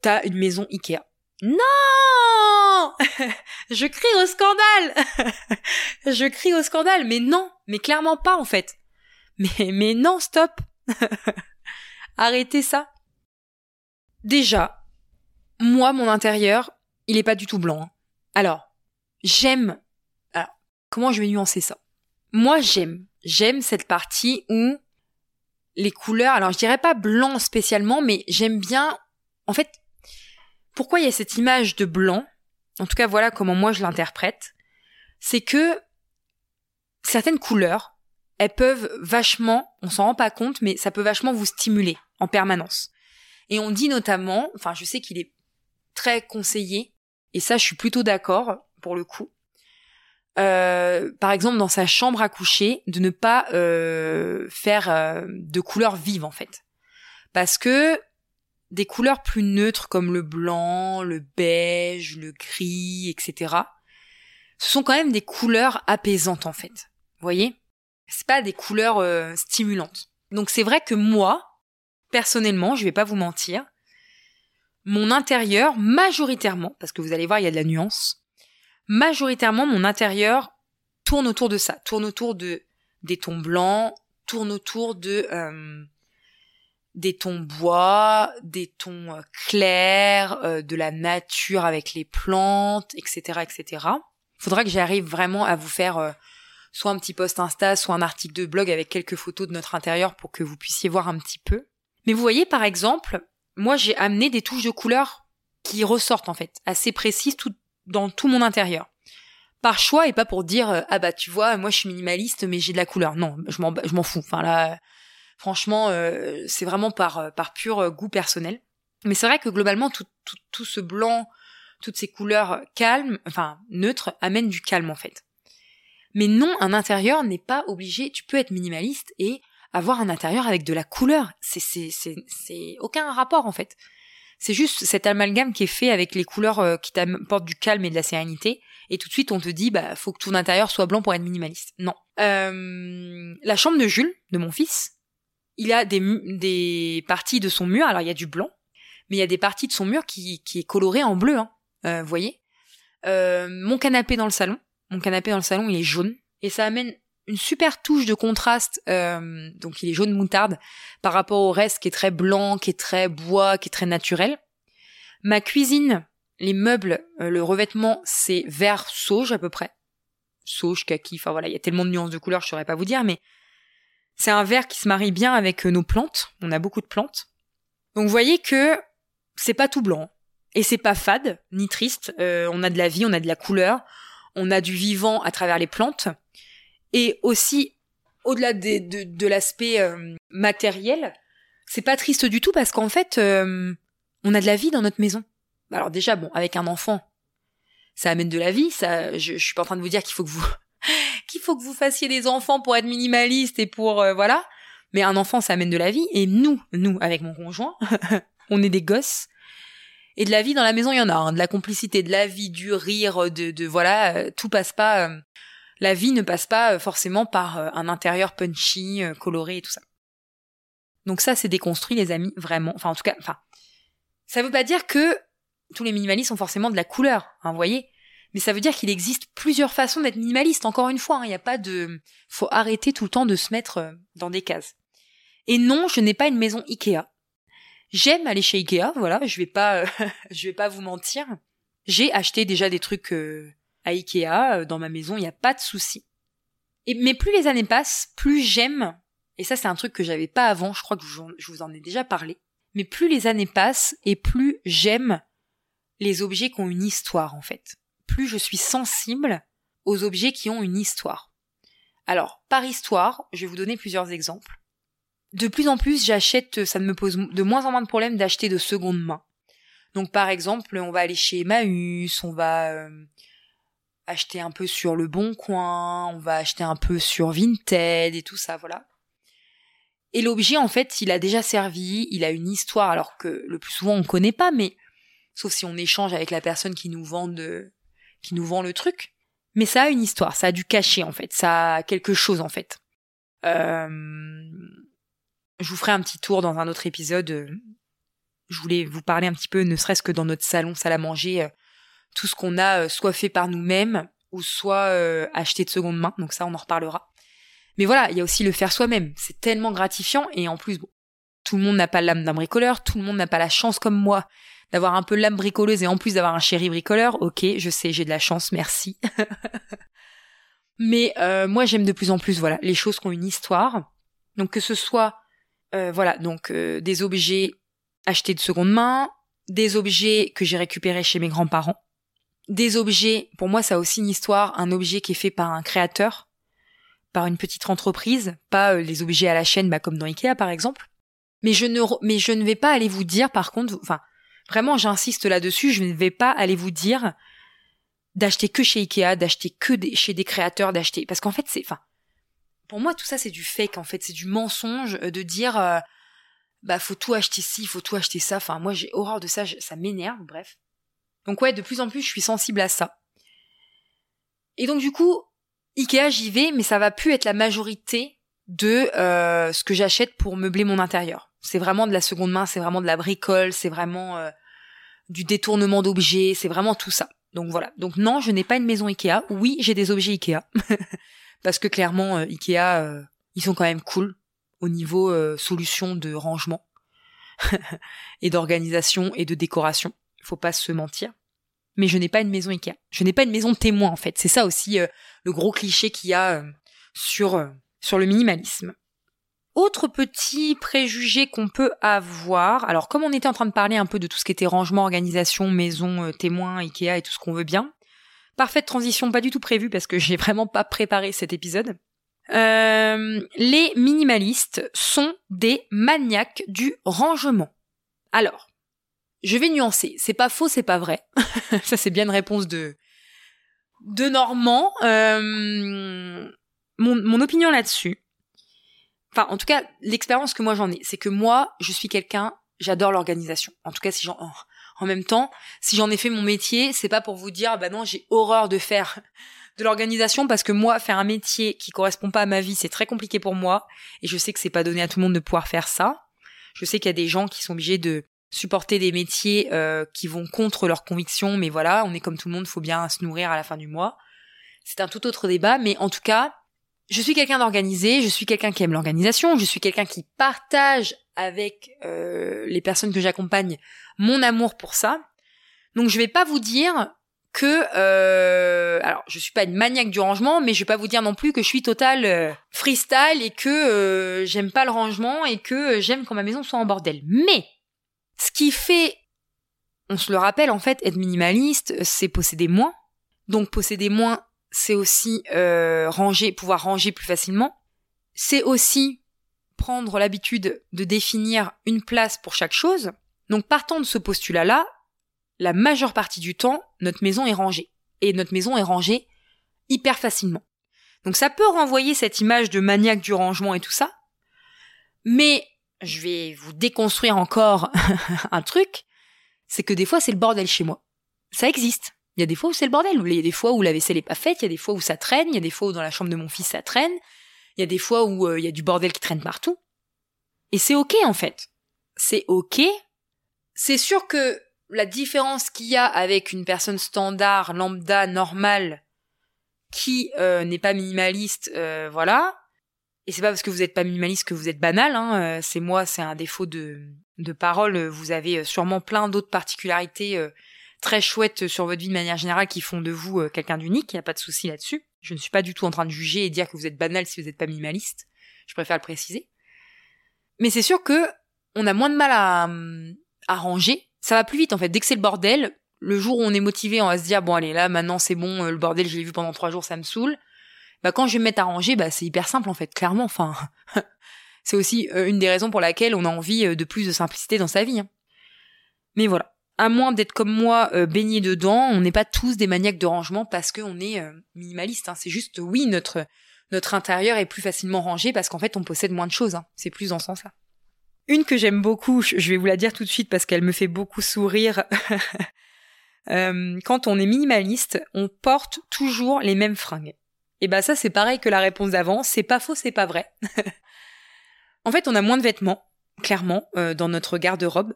t'as une maison Ikea. Non Je crie au scandale Je crie au scandale, mais non, mais clairement pas en fait. Mais, mais non, stop Arrêtez ça. Déjà, moi, mon intérieur, il est pas du tout blanc. Hein. Alors, j'aime... Alors, comment je vais nuancer ça? Moi, j'aime. J'aime cette partie où les couleurs... Alors, je dirais pas blanc spécialement, mais j'aime bien... En fait, pourquoi il y a cette image de blanc en tout cas voilà comment moi je l'interprète, c'est que certaines couleurs, elles peuvent vachement, on s'en rend pas compte, mais ça peut vachement vous stimuler en permanence. Et on dit notamment, enfin je sais qu'il est très conseillé, et ça je suis plutôt d'accord pour le coup, euh, par exemple dans sa chambre à coucher, de ne pas euh, faire euh, de couleurs vives en fait. Parce que des couleurs plus neutres comme le blanc, le beige, le gris, etc. Ce sont quand même des couleurs apaisantes en fait. Vous voyez? C'est pas des couleurs euh, stimulantes. Donc c'est vrai que moi, personnellement, je vais pas vous mentir, mon intérieur, majoritairement, parce que vous allez voir, il y a de la nuance, majoritairement, mon intérieur tourne autour de ça, tourne autour de des tons blancs, tourne autour de euh, des tons bois, des tons euh, clairs, euh, de la nature avec les plantes, etc., etc. Faudra que j'arrive vraiment à vous faire euh, soit un petit post Insta, soit un article de blog avec quelques photos de notre intérieur pour que vous puissiez voir un petit peu. Mais vous voyez, par exemple, moi j'ai amené des touches de couleurs qui ressortent en fait, assez précises tout, dans tout mon intérieur. Par choix et pas pour dire ah bah tu vois moi je suis minimaliste mais j'ai de la couleur. Non, je m'en je m'en fous. Enfin là Franchement, euh, c'est vraiment par, euh, par pur euh, goût personnel. Mais c'est vrai que globalement, tout, tout, tout ce blanc, toutes ces couleurs calmes, enfin neutres, amènent du calme en fait. Mais non, un intérieur n'est pas obligé. Tu peux être minimaliste et avoir un intérieur avec de la couleur. C'est c'est c'est aucun rapport en fait. C'est juste cet amalgame qui est fait avec les couleurs qui t'apportent du calme et de la sérénité. Et tout de suite, on te dit, bah, faut que ton intérieur soit blanc pour être minimaliste. Non. Euh, la chambre de Jules, de mon fils, il a des, des parties de son mur, alors il y a du blanc, mais il y a des parties de son mur qui, qui est coloré en bleu, hein, euh, vous voyez. Euh, mon canapé dans le salon, mon canapé dans le salon, il est jaune, et ça amène une super touche de contraste, euh, donc il est jaune moutarde, par rapport au reste qui est très blanc, qui est très bois, qui est très naturel. Ma cuisine, les meubles, le revêtement, c'est vert sauge à peu près. Sauge, kaki, enfin voilà, il y a tellement de nuances de couleurs, je saurais pas vous dire, mais c'est un vert qui se marie bien avec euh, nos plantes. On a beaucoup de plantes. Donc vous voyez que c'est pas tout blanc. Et c'est pas fade, ni triste. Euh, on a de la vie, on a de la couleur. On a du vivant à travers les plantes. Et aussi, au-delà de, l'aspect euh, matériel, c'est pas triste du tout parce qu'en fait, on a de la vie dans notre maison. Alors déjà, bon, avec un enfant, ça amène de la vie. Ça, je, je suis pas en train de vous dire qu'il faut que vous qu'il faut que vous fassiez des enfants pour être minimaliste et pour euh, voilà. Mais un enfant, ça amène de la vie. Et nous, nous, avec mon conjoint, on est des gosses. Et de la vie dans la maison, il y en a. Hein. de la complicité, de la vie, du rire, de, de voilà, euh, tout passe pas. Euh, la vie ne passe pas forcément par un intérieur punchy, coloré et tout ça. Donc ça, c'est déconstruit, les amis, vraiment. Enfin, en tout cas, enfin, ça veut pas dire que tous les minimalistes sont forcément de la couleur, hein, vous voyez. Mais ça veut dire qu'il existe plusieurs façons d'être minimaliste. Encore une fois, hein, il n'y a pas de, faut arrêter tout le temps de se mettre euh, dans des cases. Et non, je n'ai pas une maison Ikea. J'aime aller chez Ikea, voilà, je vais pas, je vais pas vous mentir. J'ai acheté déjà des trucs euh, à Ikea euh, dans ma maison, il n'y a pas de souci. Mais plus les années passent, plus j'aime. Et ça, c'est un truc que j'avais pas avant. Je crois que je vous en ai déjà parlé. Mais plus les années passent et plus j'aime les objets qui ont une histoire en fait. Plus je suis sensible aux objets qui ont une histoire. Alors, par histoire, je vais vous donner plusieurs exemples. De plus en plus, j'achète, ça me pose de moins en moins de problèmes d'acheter de seconde main. Donc par exemple, on va aller chez Emmaüs, on va euh, acheter un peu sur le Bon Coin, on va acheter un peu sur Vinted et tout ça, voilà. Et l'objet, en fait, il a déjà servi, il a une histoire, alors que le plus souvent on connaît pas, mais sauf si on échange avec la personne qui nous vend qui nous vend le truc. Mais ça a une histoire, ça a du cachet en fait, ça a quelque chose en fait. Euh, je vous ferai un petit tour dans un autre épisode. Je voulais vous parler un petit peu, ne serait-ce que dans notre salon salle à manger, euh, tout ce qu'on a euh, soit fait par nous-mêmes ou soit acheté de seconde main. Donc ça, on en reparlera. Mais voilà, il y a aussi le faire soi-même. C'est tellement gratifiant et en plus, bon, tout le monde n'a pas l'âme d'un bricoleur, tout le monde n'a pas la chance comme moi d'avoir un peu l'âme bricoleuse et en plus d'avoir un chéri bricoleur, ok, je sais, j'ai de la chance, merci. Mais euh, moi j'aime de plus en plus voilà les choses qui ont une histoire. Donc que ce soit euh, voilà donc euh, des objets achetés de seconde main, des objets que j'ai récupérés chez mes grands-parents, des objets pour moi ça a aussi une histoire, un objet qui est fait par un créateur, par une petite entreprise, pas les objets à la chaîne bah, comme dans Ikea par exemple. Mais je ne mais je ne vais pas aller vous dire par contre enfin Vraiment, j'insiste là-dessus, je ne vais pas aller vous dire d'acheter que chez Ikea, d'acheter que chez des créateurs, d'acheter parce qu'en fait c'est enfin pour moi tout ça c'est du fake en fait, c'est du mensonge euh, de dire euh, bah faut tout acheter ci, faut tout acheter ça. Enfin moi j'ai horreur de ça, ça m'énerve, bref. Donc ouais, de plus en plus je suis sensible à ça. Et donc du coup, Ikea j'y vais, mais ça va plus être la majorité de euh, ce que j'achète pour meubler mon intérieur. C'est vraiment de la seconde main, c'est vraiment de la bricole, c'est vraiment euh, du détournement d'objets, c'est vraiment tout ça. Donc voilà. Donc non, je n'ai pas une maison Ikea. Oui, j'ai des objets Ikea. Parce que clairement, euh, Ikea, ils sont quand même cool au niveau solution de rangement et d'organisation et de décoration. Faut pas se mentir. Mais je n'ai pas une maison Ikea. Je n'ai pas une maison témoin en fait. C'est ça aussi le gros cliché qu'il y a sur sur le minimalisme. Autre petit préjugé qu'on peut avoir, alors comme on était en train de parler un peu de tout ce qui était rangement, organisation, maison, euh, témoin, Ikea et tout ce qu'on veut bien, parfaite transition pas du tout prévue parce que j'ai vraiment pas préparé cet épisode. Euh, les minimalistes sont des maniaques du rangement. Alors, je vais nuancer, c'est pas faux, c'est pas vrai. Ça c'est bien une réponse de de Normand. Euh, mon, mon opinion là-dessus, enfin en tout cas l'expérience que moi j'en ai, c'est que moi je suis quelqu'un, j'adore l'organisation. En tout cas si j'en en même temps, si j'en ai fait mon métier, c'est pas pour vous dire bah non j'ai horreur de faire de l'organisation parce que moi faire un métier qui correspond pas à ma vie c'est très compliqué pour moi et je sais que c'est pas donné à tout le monde de pouvoir faire ça. Je sais qu'il y a des gens qui sont obligés de supporter des métiers euh, qui vont contre leurs convictions, mais voilà, on est comme tout le monde, faut bien se nourrir à la fin du mois. C'est un tout autre débat, mais en tout cas, je suis quelqu'un d'organisé, je suis quelqu'un qui aime l'organisation, je suis quelqu'un qui partage avec euh, les personnes que j'accompagne mon amour pour ça. Donc je vais pas vous dire que euh, alors je suis pas une maniaque du rangement, mais je vais pas vous dire non plus que je suis total euh, freestyle et que euh, j'aime pas le rangement et que j'aime quand ma maison soit en bordel. Mais ce qui fait, on se le rappelle en fait, être minimaliste, c'est posséder moins. Donc posséder moins, c'est aussi euh, ranger, pouvoir ranger plus facilement. C'est aussi prendre l'habitude de définir une place pour chaque chose. Donc partant de ce postulat-là, la majeure partie du temps, notre maison est rangée. Et notre maison est rangée hyper facilement. Donc ça peut renvoyer cette image de maniaque du rangement et tout ça. Mais je vais vous déconstruire encore un truc, c'est que des fois c'est le bordel chez moi. Ça existe. Il y a des fois où c'est le bordel. Il y a des fois où la vaisselle est pas faite, il y a des fois où ça traîne, il y a des fois où dans la chambre de mon fils ça traîne, il y a des fois où euh, il y a du bordel qui traîne partout. Et c'est ok en fait. C'est ok. C'est sûr que la différence qu'il y a avec une personne standard, lambda, normale, qui euh, n'est pas minimaliste, euh, voilà. Et c'est pas parce que vous n'êtes pas minimaliste que vous êtes banal. Hein. c'est moi, c'est un défaut de, de parole. Vous avez sûrement plein d'autres particularités très chouettes sur votre vie de manière générale qui font de vous euh, quelqu'un d'unique, il n'y a pas de souci là-dessus. Je ne suis pas du tout en train de juger et dire que vous êtes banal si vous n'êtes pas minimaliste. Je préfère le préciser. Mais c'est sûr que on a moins de mal à, à ranger. Ça va plus vite en fait. Dès que c'est le bordel, le jour où on est motivé, on va se dire bon allez là maintenant c'est bon, euh, le bordel je l'ai vu pendant trois jours, ça me saoule. Bah quand je vais me mettre à ranger, bah c'est hyper simple en fait, clairement. Enfin, c'est aussi euh, une des raisons pour laquelle on a envie de plus de simplicité dans sa vie. Hein. Mais voilà à moins d'être comme moi euh, baigné dedans, on n'est pas tous des maniaques de rangement parce qu'on est euh, minimaliste. Hein. C'est juste, oui, notre notre intérieur est plus facilement rangé parce qu'en fait, on possède moins de choses. Hein. C'est plus dans ce sens-là. Une que j'aime beaucoup, je vais vous la dire tout de suite parce qu'elle me fait beaucoup sourire. euh, quand on est minimaliste, on porte toujours les mêmes fringues. Et ben ça, c'est pareil que la réponse d'avant. C'est pas faux, c'est pas vrai. en fait, on a moins de vêtements, clairement, euh, dans notre garde-robe.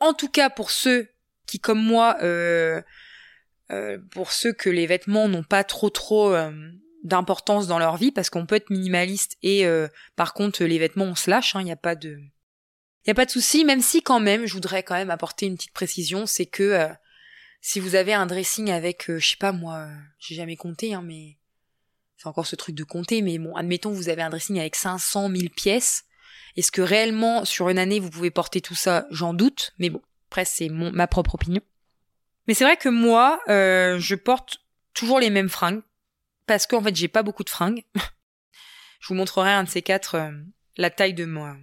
En tout cas, pour ceux qui comme moi, euh, euh, pour ceux que les vêtements n'ont pas trop trop euh, d'importance dans leur vie, parce qu'on peut être minimaliste et par contre les vêtements on se lâche, il hein, n'y a pas de, il y a pas de souci, même si quand même, je voudrais quand même apporter une petite précision, c'est que si vous avez un dressing avec, je sais pas moi, j'ai jamais compté, hein, mais c'est encore ce truc de compter, mais bon, admettons vous avez un dressing avec 500 000 pièces, est-ce que réellement sur une année vous pouvez porter tout ça? J'en doute, mais bon, après, c'est ma propre opinion. Mais c'est vrai que moi, euh, je porte toujours les mêmes fringues parce qu'en fait, j'ai pas beaucoup de fringues. je vous montrerai un de ces quatre euh, la taille de moi,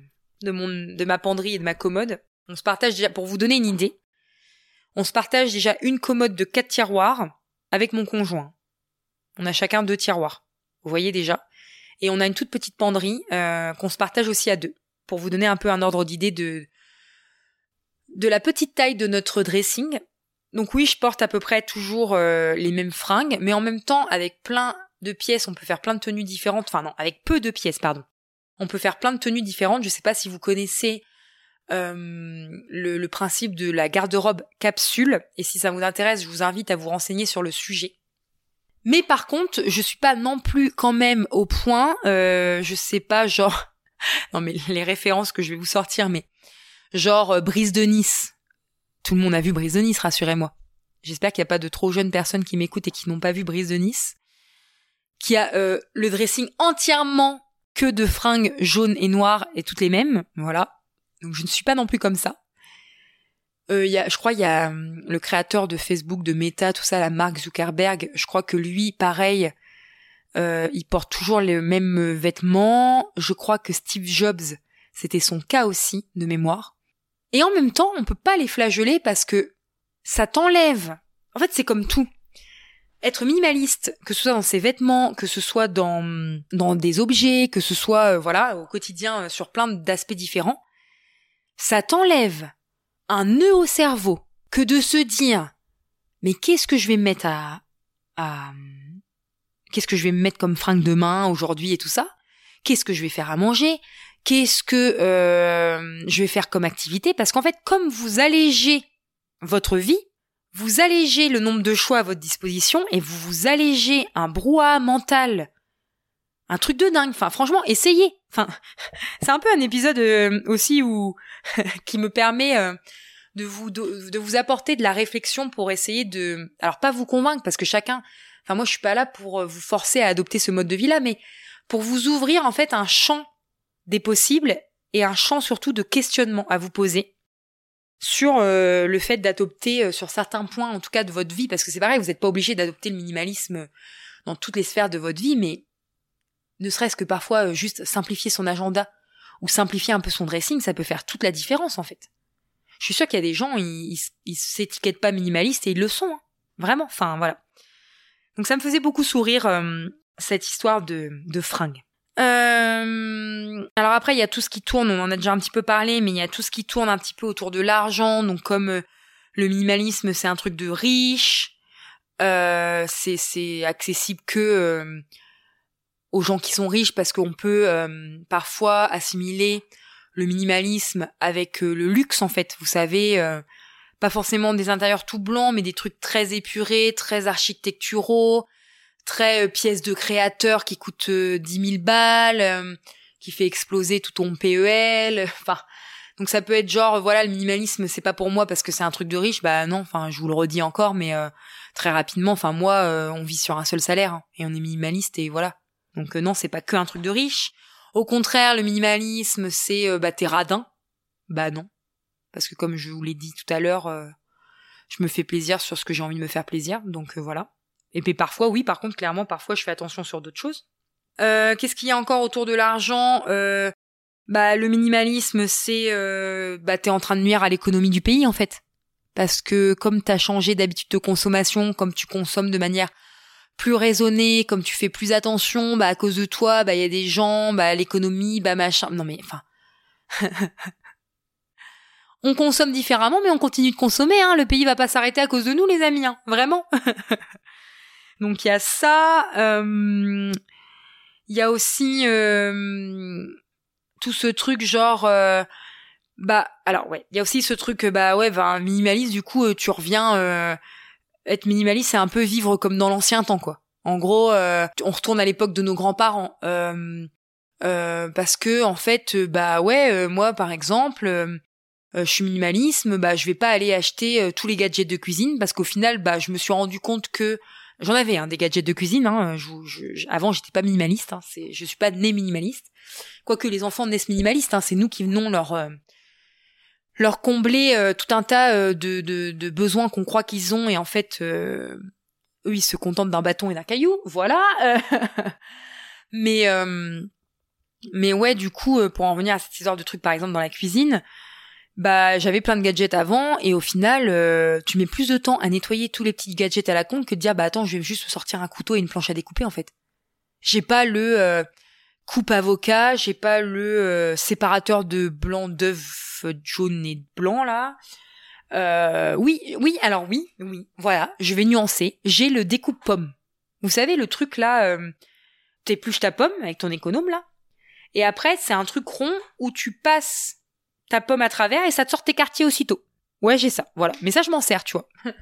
de mon, de ma penderie et de ma commode. On se partage déjà pour vous donner une idée. On se partage déjà une commode de quatre tiroirs avec mon conjoint. On a chacun deux tiroirs. Vous voyez déjà. Et on a une toute petite penderie euh, qu'on se partage aussi à deux. Pour vous donner un peu un ordre d'idée de de la petite taille de notre dressing. Donc oui, je porte à peu près toujours euh, les mêmes fringues, mais en même temps, avec plein de pièces, on peut faire plein de tenues différentes. Enfin non, avec peu de pièces, pardon. On peut faire plein de tenues différentes. Je sais pas si vous connaissez euh, le, principe de la garde-robe capsule, et si ça vous intéresse, je vous invite à vous renseigner sur le sujet. Mais par contre, je suis pas non plus quand même au point, euh, je sais pas, genre, non mais les références que je vais vous sortir, mais genre euh, Brise de Nice. Tout le monde a vu Brise de Nice, rassurez-moi. J'espère qu'il n'y a pas de trop jeunes personnes qui m'écoutent et qui n'ont pas vu Brise de Nice. Qui a euh, le dressing entièrement que de fringues jaunes et noires et toutes les mêmes. Voilà. Donc je ne suis pas non plus comme ça. Euh, y a, je crois il y a hum, le créateur de Facebook, de Meta, tout ça, la marque Zuckerberg. Je crois que lui, pareil, euh, il porte toujours les mêmes vêtements. Je crois que Steve Jobs, c'était son cas aussi, de mémoire. Et en même temps, on peut pas les flageoler parce que ça t'enlève. En fait, c'est comme tout. Être minimaliste, que ce soit dans ses vêtements, que ce soit dans, dans des objets, que ce soit, euh, voilà, au quotidien, euh, sur plein d'aspects différents, ça t'enlève un nœud au cerveau que de se dire, mais qu'est-ce que je vais me mettre à, à, qu'est-ce que je vais me mettre comme fringue demain, aujourd'hui et tout ça? Qu'est-ce que je vais faire à manger? qu'est-ce que euh, je vais faire comme activité? Parce qu'en fait, comme vous allégez votre vie, vous allégez le nombre de choix à votre disposition et vous vous allégez un brouhaha mental. Un truc de dingue. Enfin, franchement, essayez. Enfin, c'est un peu un épisode euh, aussi où qui me permet euh, de vous de, vous apporter de la réflexion pour essayer de, alors pas vous convaincre parce que chacun. Enfin, moi, je suis pas là pour vous forcer à adopter ce mode de vie là, mais pour vous ouvrir en fait un champ des possibles et un champ surtout de questionnement à vous poser sur euh, le fait d'adopter euh, sur certains points en tout cas de votre vie parce que c'est pareil vous n'êtes pas obligé d'adopter le minimalisme dans toutes les sphères de votre vie mais ne serait-ce que parfois euh, juste simplifier son agenda ou simplifier un peu son dressing ça peut faire toute la différence en fait Je suis sûre qu'il y a des gens, ils, s'étiquettent pas minimalistes et ils le sont. Hein. Vraiment. Enfin, voilà. Donc ça me faisait beaucoup sourire, euh, cette histoire de, de fringues. Euh, alors après, il y a tout ce qui tourne, on en a déjà un petit peu parlé, mais il y a tout ce qui tourne un petit peu autour de l'argent. Donc comme euh, le minimalisme, c'est un truc de riche, c'est accessible que aux gens qui sont riches parce qu'on peut parfois assimiler le minimalisme avec le luxe en fait. Vous savez, pas forcément des intérieurs tout blancs, mais des trucs très épurés, très architecturaux très euh, pièce de créateur qui coûte euh, dix 10 000 balles, euh, qui fait exploser tout ton PEL. Enfin, donc ça peut être genre voilà le minimalisme c'est pas pour moi parce que c'est un truc de riche. Bah non, enfin je vous le redis encore, mais très rapidement, enfin moi on vit sur un seul salaire hein, et on est minimaliste et voilà. Donc non, c'est pas que un truc de riche. Au contraire, le minimalisme c'est bah t'es radin. Bah non, parce que comme je vous l'ai dit tout à l'heure, je me fais plaisir sur ce que j'ai envie de me faire plaisir. Donc voilà. Et puis parfois, oui, par contre, clairement, parfois, je fais attention sur d'autres choses. Euh, Qu'est-ce qu'il y a encore autour de l'argent? Euh, Bah, le minimalisme, c'est, euh, bah, t'es en train de nuire à l'économie du pays, en fait, parce que comme t'as changé d'habitude de consommation, comme tu consommes de manière plus raisonnée, comme tu fais plus attention, bah, à cause de toi, bah, il y a des gens, bah, l'économie, bah, machin. Non mais, enfin. on consomme différemment, mais on continue de consommer. Hein. Le pays va pas s'arrêter à cause de nous, les amis. Hein. Vraiment. Donc il y a ça. Euh, il y a aussi euh, tout ce truc genre. Euh, bah alors ouais, il y a aussi ce truc bah ouais, bah, minimaliste. Du coup, tu reviens. Être minimaliste, c'est un peu vivre comme dans l'ancien temps, quoi. En gros, on retourne à l'époque de nos grands-parents. parce que en fait, bah ouais, moi par exemple. je suis minimalisme, bah je vais pas aller acheter tous les gadgets de cuisine parce qu'au final, bah je me suis rendu compte que J'en avais hein, des gadgets de cuisine. Hein, je, je, avant, j'étais pas minimaliste. Hein, c'est, je suis pas née minimaliste. Quoique les enfants naissent minimalistes. Hein, c'est nous qui venons leur euh, leur combler euh, tout un tas euh, de, de, besoins qu'on croit qu'ils ont et en fait eux ils se contentent d'un bâton et d'un caillou. Voilà. mais mais ouais, du coup, pour en revenir à cette histoire de trucs, par exemple dans la cuisine, bah j'avais plein de gadgets avant et au final euh, tu mets plus de temps à nettoyer tous les petits gadgets à la con que de dire bah attends je vais juste sortir un couteau et une planche à découper en fait. J'ai pas le euh, coupe avocat, j'ai pas le euh, séparateur de blanc d'œuf jaune et blanc là. oui, oui, alors oui, oui, voilà, je vais nuancer. J'ai le découpe pomme. Vous savez le truc là, t'épluches ta pomme avec ton économe là, et après c'est un truc rond où tu passes ta pomme à travers et ça te sort tes quartiers aussitôt. Ouais, j'ai ça, voilà. Mais ça, je m'en sers, tu vois.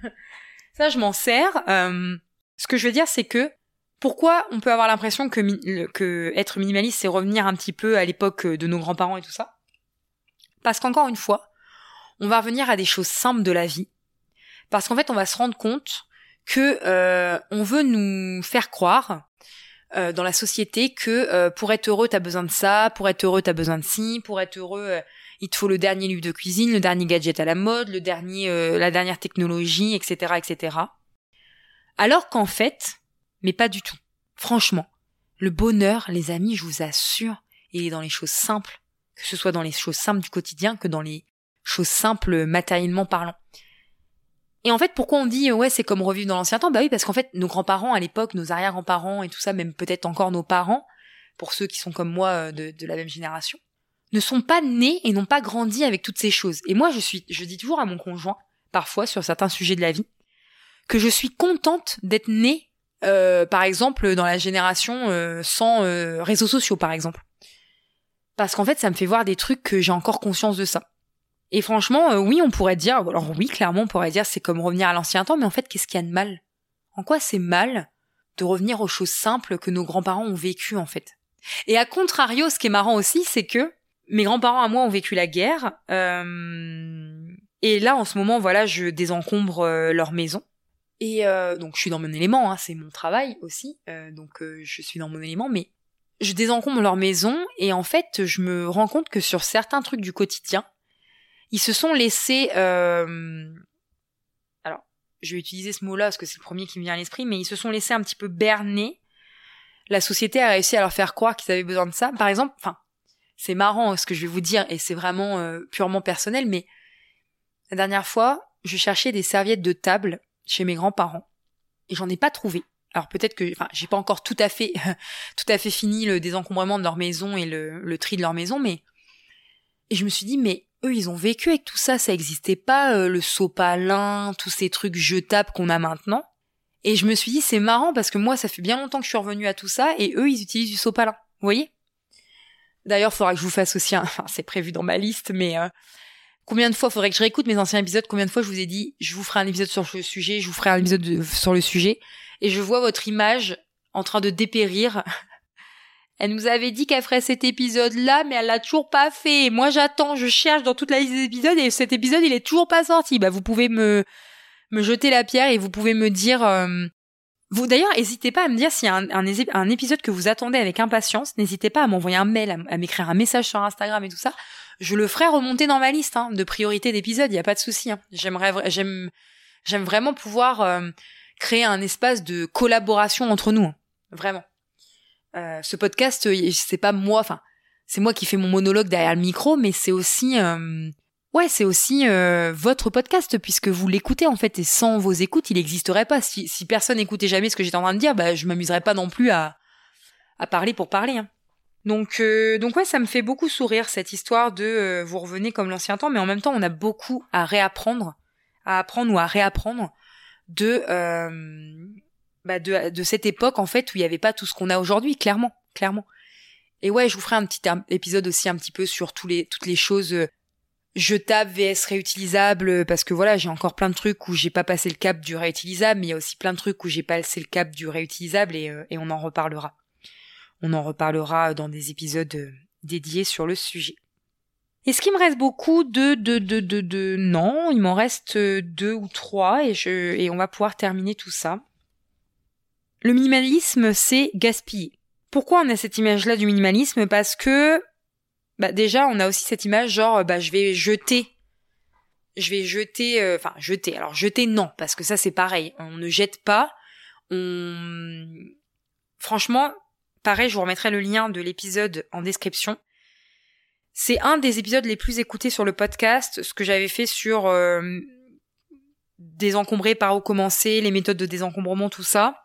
ça, je m'en sers. Euh, ce que je veux dire, c'est que pourquoi on peut avoir l'impression que, que être minimaliste, c'est revenir un petit peu à l'époque de nos grands-parents et tout ça? Parce qu'encore une fois, on va revenir à des choses simples de la vie. Parce qu'en fait, on va se rendre compte que euh, on veut nous faire croire euh, dans la société que pour être heureux, t'as besoin de ça, pour être heureux, t'as besoin de ci, pour être heureux, il te faut le dernier livre de cuisine, le dernier gadget à la mode, le dernier, euh, la dernière technologie, etc., etc. Alors qu'en fait, mais pas du tout. Franchement, le bonheur, les amis, je vous assure, il est dans les choses simples, que ce soit dans les choses simples du quotidien que dans les choses simples matériellement parlant. Et en fait, pourquoi on dit ouais, c'est comme revivre dans l'ancien temps? Bah oui, parce qu'en fait, nos grands-parents à l'époque, nos arrière-grands-parents et tout ça, même peut-être encore nos parents, pour ceux qui sont comme moi euh, de la même génération, ne sont pas nés et n'ont pas grandi avec toutes ces choses. Et moi, je suis, je dis toujours à mon conjoint, parfois sur certains sujets de la vie, que je suis contente d'être née, euh, par exemple, dans la génération euh, sans euh, réseaux sociaux, par exemple. Parce qu'en fait, ça me fait voir des trucs que j'ai encore conscience de ça. Et franchement, oui, on pourrait dire, alors oui, clairement, on pourrait dire c'est comme revenir à l'ancien temps, mais en fait, qu'est-ce qu'il y a de mal? En quoi c'est mal de revenir aux choses simples que nos grands-parents ont vécues, en fait? Et à contrario, ce qui est marrant aussi, c'est que mes grands-parents à moi ont vécu la guerre. Euh, et là, en ce moment, voilà, je désencombre euh, leur maison. Et euh, donc, je suis dans mon élément, hein, c'est mon travail aussi. donc, je suis dans mon élément, mais je désencombre leur maison. Et en fait, je me rends compte que sur certains trucs du quotidien, ils se sont laissés... alors, je vais utiliser ce mot-là parce que c'est le premier qui me vient à l'esprit, mais ils se sont laissés un petit peu berner. La société a réussi à leur faire croire qu'ils avaient besoin de ça. Par exemple, enfin, c'est marrant ce que je vais vous dire et c'est vraiment euh, purement personnel, mais La dernière fois, je cherchais des serviettes de table chez mes grands-parents et j'en ai pas trouvé. Alors peut-être que, enfin, j'ai pas encore tout à fait, tout à fait fini le désencombrement de leur maison et le, tri de leur maison, mais et je me suis dit, mais eux, ils ont vécu avec tout ça, ça existait pas euh, le sopalin, tous ces trucs jetables qu'on a maintenant. Et je me suis dit, c'est marrant parce que moi, ça fait bien longtemps que je suis revenue à tout ça, et eux, ils utilisent du sopalin. Vous voyez? D'ailleurs, faudra que je vous fasse aussi un, enfin, c'est prévu dans ma liste, mais euh, combien de fois faudrait que je réécoute mes anciens épisodes? Combien de fois je vous ai dit, je vous ferai un épisode sur le sujet, je vous ferai un épisode sur le sujet, et je vois votre image en train de dépérir. Elle nous avait dit qu'elle ferait cet épisode-là, mais elle l'a toujours pas fait. Moi, j'attends, je cherche dans toute la liste des épisodes et cet épisode, il est toujours pas sorti. Bah, vous pouvez me me jeter la pierre et vous pouvez me dire. Euh, vous d'ailleurs, n'hésitez pas à me dire s'il y a un, un, épisode que vous attendez avec impatience. N'hésitez pas à m'envoyer un mail, à, m'écrire un message sur Instagram et tout ça. Je le ferai remonter dans ma liste hein, de priorité d'épisodes. Il y a pas de souci. Hein. J'aimerais, j'aime, j'aime vraiment pouvoir euh, créer un espace de collaboration entre nous. Hein. Vraiment. Euh, ce podcast, c'est pas moi. Enfin, c'est moi qui fais mon monologue derrière le micro, mais c'est aussi ouais, c'est aussi euh, votre podcast puisque vous l'écoutez en fait et sans vos écoutes, il n'existerait pas. Si, personne n'écoutait jamais ce que j'étais en train de dire, bah je m'amuserais pas non plus à parler pour parler. Donc euh, donc ouais, ça me fait beaucoup sourire cette histoire de euh, vous revenez comme l'ancien temps, mais en même temps on a beaucoup à réapprendre, à apprendre ou à réapprendre de bah de, cette époque en fait où il n'y avait pas tout ce qu'on a aujourd'hui, clairement, clairement. Et ouais, je vous ferai un petit épisode aussi un petit peu sur les toutes les choses jetable vs réutilisable parce que voilà j'ai encore plein de trucs où j'ai pas passé le cap du réutilisable mais il y a aussi plein de trucs où j'ai passé le cap du réutilisable et, euh, et on en reparlera on en reparlera dans des épisodes euh, dédiés sur le sujet. Est-ce qu'il me reste beaucoup de de de de, de... non il m'en reste euh, deux ou trois et je et on va pouvoir terminer tout ça. Le minimalisme c'est gaspiller. Pourquoi on a cette image là du minimalisme? Parce que bah déjà on a aussi cette image genre bah je vais jeter. Je vais jeter euh, enfin jeter. Alors jeter non parce que ça c'est pareil. On ne jette pas. On franchement pareil je vous remettrai le lien de l'épisode en description c'est un des épisodes les plus écoutés sur le podcast ce que j'avais fait sur euh, désencombrer par où commencer les méthodes de désencombrement tout ça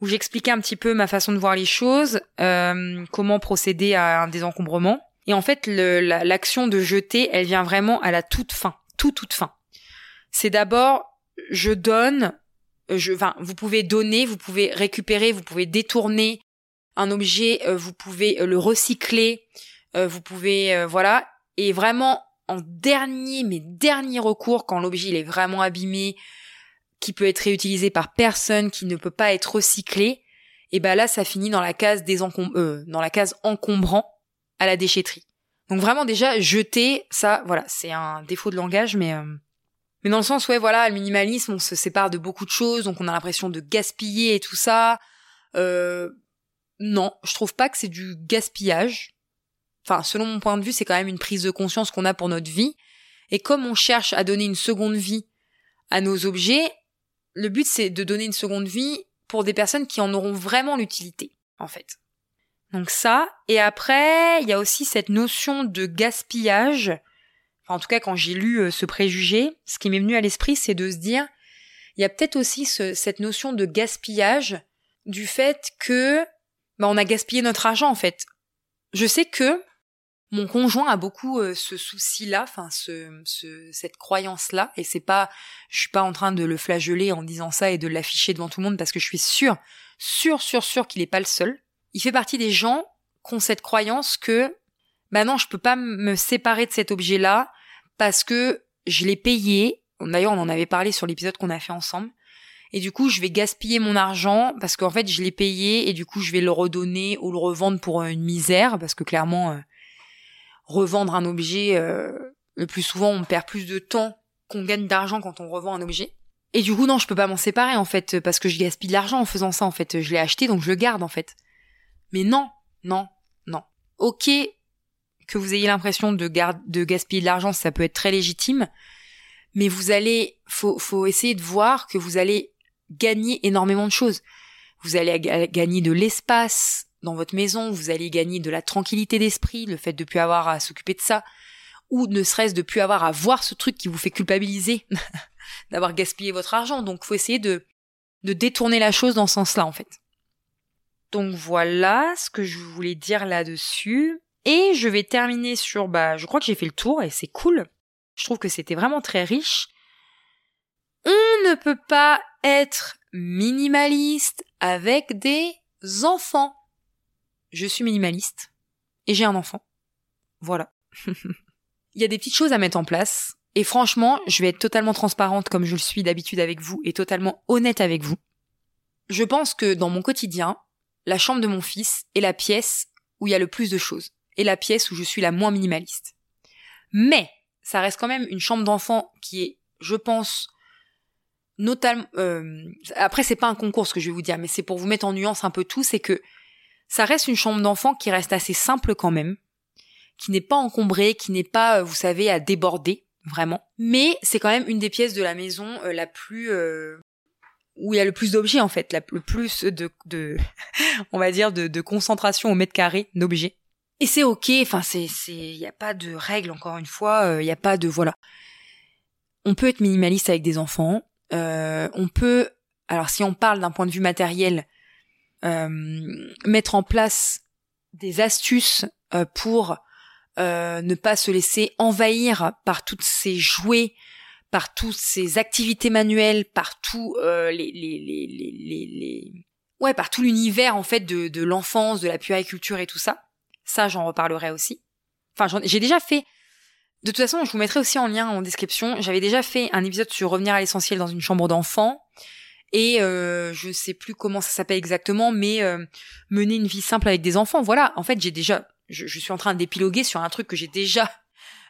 où j'expliquais un petit peu ma façon de voir les choses euh, comment procéder à un désencombrement et en fait, l'action de jeter, elle vient vraiment à la toute fin, tout toute fin. C'est d'abord, je donne, je, enfin, vous pouvez donner, vous pouvez récupérer, vous pouvez détourner un objet, euh, vous pouvez euh, le recycler, euh, vous pouvez, voilà, et vraiment en dernier, mais dernier recours, quand l'objet il est vraiment abîmé, qui peut être réutilisé par personne, qui ne peut pas être recyclé, et ben là, ça finit dans la case des dans la case encombrant à la déchetterie. Donc vraiment déjà jeter ça, voilà, c'est un défaut de langage, mais mais dans le sens ouais voilà, le minimalisme, on se sépare de beaucoup de choses, donc on a l'impression de gaspiller et tout ça. Non, je trouve pas que c'est du gaspillage. Enfin, selon mon point de vue, c'est quand même une prise de conscience qu'on a pour notre vie. Et comme on cherche à donner une seconde vie à nos objets, le but c'est de donner une seconde vie pour des personnes qui en auront vraiment l'utilité, en fait. Donc ça, et après, il y a aussi cette notion de gaspillage. Enfin, en tout cas, quand j'ai lu euh, ce préjugé, ce qui m'est venu à l'esprit, c'est de se dire, il y a peut-être aussi cette notion de gaspillage du fait que bah, on a gaspillé notre argent en fait. Je sais que mon conjoint a beaucoup euh, ce souci-là, enfin ce, cette croyance-là, et c'est pas, je suis pas en train de le flageoler en disant ça et de l'afficher devant tout le monde parce que je suis sûre, sûre, sûre, sûre qu'il est pas le seul il fait partie des gens qui ont cette croyance que bah non, je peux pas me séparer de cet objet-là parce que je l'ai payé. D'ailleurs, on en avait parlé sur l'épisode qu'on a fait ensemble. Et du coup, je vais gaspiller mon argent parce qu'en fait, je l'ai payé et du coup, je vais le redonner ou le revendre pour une misère parce que clairement, euh, revendre un objet, euh, le plus souvent, on perd plus de temps qu'on gagne d'argent quand on revend un objet. Et du coup, non, je peux pas m'en séparer en fait parce que je gaspille de l'argent en faisant ça en fait. Je l'ai acheté donc je le garde en fait. Mais non, non, non. Ok que vous ayez l'impression de, de gaspiller de l'argent, ça peut être très légitime, mais vous allez, faut, faut essayer de voir que vous allez gagner énormément de choses. Vous allez gagner de l'espace dans votre maison, vous allez gagner de la tranquillité d'esprit, le fait de plus avoir à s'occuper de ça, ou ne serait-ce de plus avoir à voir ce truc qui vous fait culpabiliser d'avoir gaspillé votre argent. Donc faut essayer de, de détourner la chose dans ce sens-là en fait. Donc voilà ce que je voulais dire là-dessus. Et je vais terminer sur, bah, je crois que j'ai fait le tour et c'est cool. Je trouve que c'était vraiment très riche. On ne peut pas être minimaliste avec des enfants. Je suis minimaliste et j'ai un enfant. Voilà. Il y a des petites choses à mettre en place et franchement, je vais être totalement transparente comme je le suis d'habitude avec vous et totalement honnête avec vous. Je pense que dans mon quotidien, la chambre de mon fils est la pièce où il y a le plus de choses et la pièce où je suis la moins minimaliste. Mais ça reste quand même une chambre d'enfant qui est, je pense, notamment. Euh, après, c'est pas un concours ce que je vais vous dire, mais c'est pour vous mettre en nuance un peu tout, c'est que ça reste une chambre d'enfant qui reste assez simple quand même, qui n'est pas encombrée, qui n'est pas, euh, vous savez, à déborder vraiment. Mais c'est quand même une des pièces de la maison euh, la plus euh, où il y a le plus d'objets en fait, le plus de, de on va dire de, de concentration au mètre carré d'objets. Et c'est ok, enfin c'est c'est il y a pas de règles encore une fois, il y a pas de voilà. On peut être minimaliste avec des enfants, euh, on peut, alors si on parle d'un point de vue matériel, euh, mettre en place des astuces euh, pour ne pas se laisser envahir par toutes ces jouets, par toutes ces activités manuelles, par tout les, les, les, les, les, ouais, par tout l'univers en fait de, de l'enfance, de la puériculture et tout ça. Ça, j'en reparlerai aussi. Enfin, j'ai déjà fait de toute façon, je vous mettrai aussi en lien en description. J'avais déjà fait un épisode sur revenir à l'essentiel dans une chambre d'enfant. Et euh, je sais plus comment ça s'appelle exactement, mais euh, mener une vie simple avec des enfants. Voilà, en fait, j'ai déjà, je, suis en train d'épiloguer sur un truc que j'ai déjà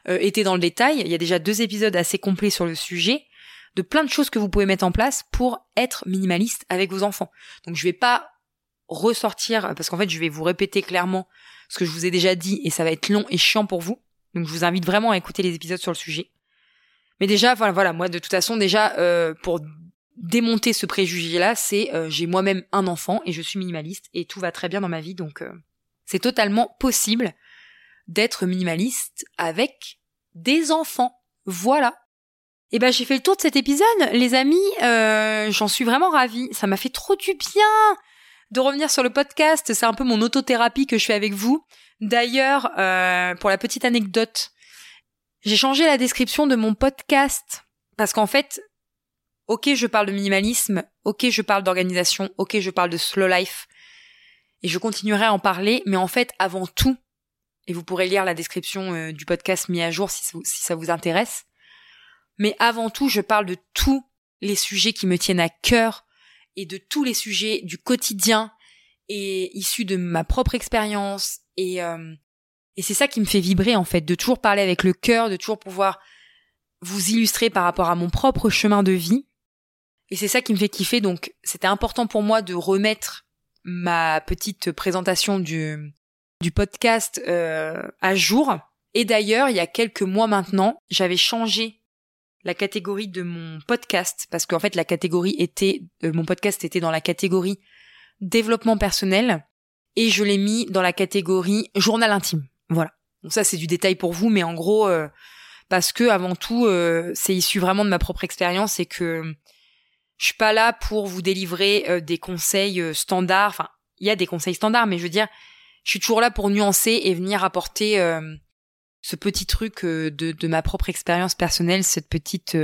euh, été dans le détail. Il y a déjà deux épisodes assez complets sur le sujet, de plein de choses que vous pouvez mettre en place pour être minimaliste avec vos enfants. Donc je vais pas ressortir parce qu'en fait, je vais vous répéter clairement ce que je vous ai déjà dit et ça va être long et chiant pour vous. Donc je vous invite vraiment à écouter les épisodes sur le sujet. Mais déjà, voilà, voilà, moi de toute façon, déjà euh, pour démonter ce préjugé-là, c'est euh, j'ai moi-même un enfant et je suis minimaliste et tout va très bien dans ma vie, donc euh, c'est totalement possible d'être minimaliste avec des enfants. Voilà. Et eh ben j'ai fait le tour de cet épisode, les amis. J'en suis vraiment ravie. Ça m'a fait trop du bien de revenir sur le podcast. C'est un peu mon autothérapie que je fais avec vous. D'ailleurs, euh, pour la petite anecdote, j'ai changé la description de mon podcast parce qu'en fait, ok, je parle de minimalisme, ok, je parle d'organisation, ok, je parle de slow life, et je continuerai à en parler, mais en fait, avant tout, et vous pourrez lire la description euh, du podcast mis à jour si, si ça vous intéresse, mais avant tout, je parle de tous les sujets qui me tiennent à cœur et de tous les sujets du quotidien et issus de ma propre expérience et euh, et c'est ça qui me fait vibrer en fait, de toujours parler avec le cœur, de toujours pouvoir vous illustrer par rapport à mon propre chemin de vie. Et c'est ça qui me fait kiffer. Donc c'était important pour moi de remettre ma petite présentation du du podcast euh, à jour. Et d'ailleurs, il y a quelques mois maintenant, j'avais changé la catégorie de mon podcast parce qu'en fait la catégorie était euh, mon podcast était dans la catégorie développement personnel et je l'ai mis dans la catégorie journal intime. Voilà. Donc ça c'est du détail pour vous, mais en gros euh, parce que avant tout euh, c'est issu vraiment de ma propre expérience et que je suis pas là pour vous délivrer euh, des conseils standards. Enfin, il y a des conseils standards, mais je veux dire, je suis toujours là pour nuancer et venir apporter ce petit truc de, de ma propre expérience personnelle, cette petite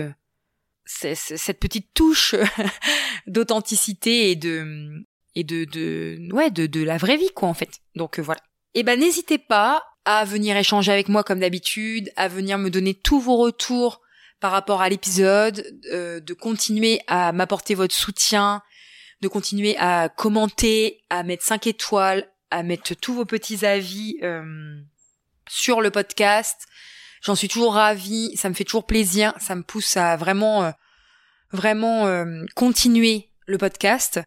cette petite touche d'authenticité et de et de, la vraie vie quoi en fait. Donc euh, voilà. Et eh ben n'hésitez pas à venir échanger avec moi comme d'habitude, à venir me donner tous vos retours par rapport à l'épisode, euh, de continuer à m'apporter votre soutien, de continuer à commenter, à mettre 5 étoiles, à mettre tous vos petits avis euh, sur le podcast. J'en suis toujours ravie, ça me fait toujours plaisir, ça me pousse à vraiment vraiment continuer le podcast.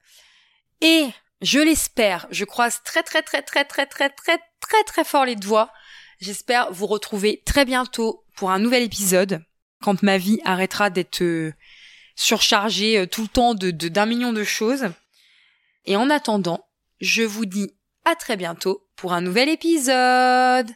Et je l'espère, je croise très très très très très très très très très fort les doigts. J'espère vous retrouver très bientôt pour un nouvel épisode quand ma vie arrêtera d'être euh, surchargée euh, tout le temps de d'un million de choses. Et en attendant, je vous dis à très bientôt pour un nouvel épisode.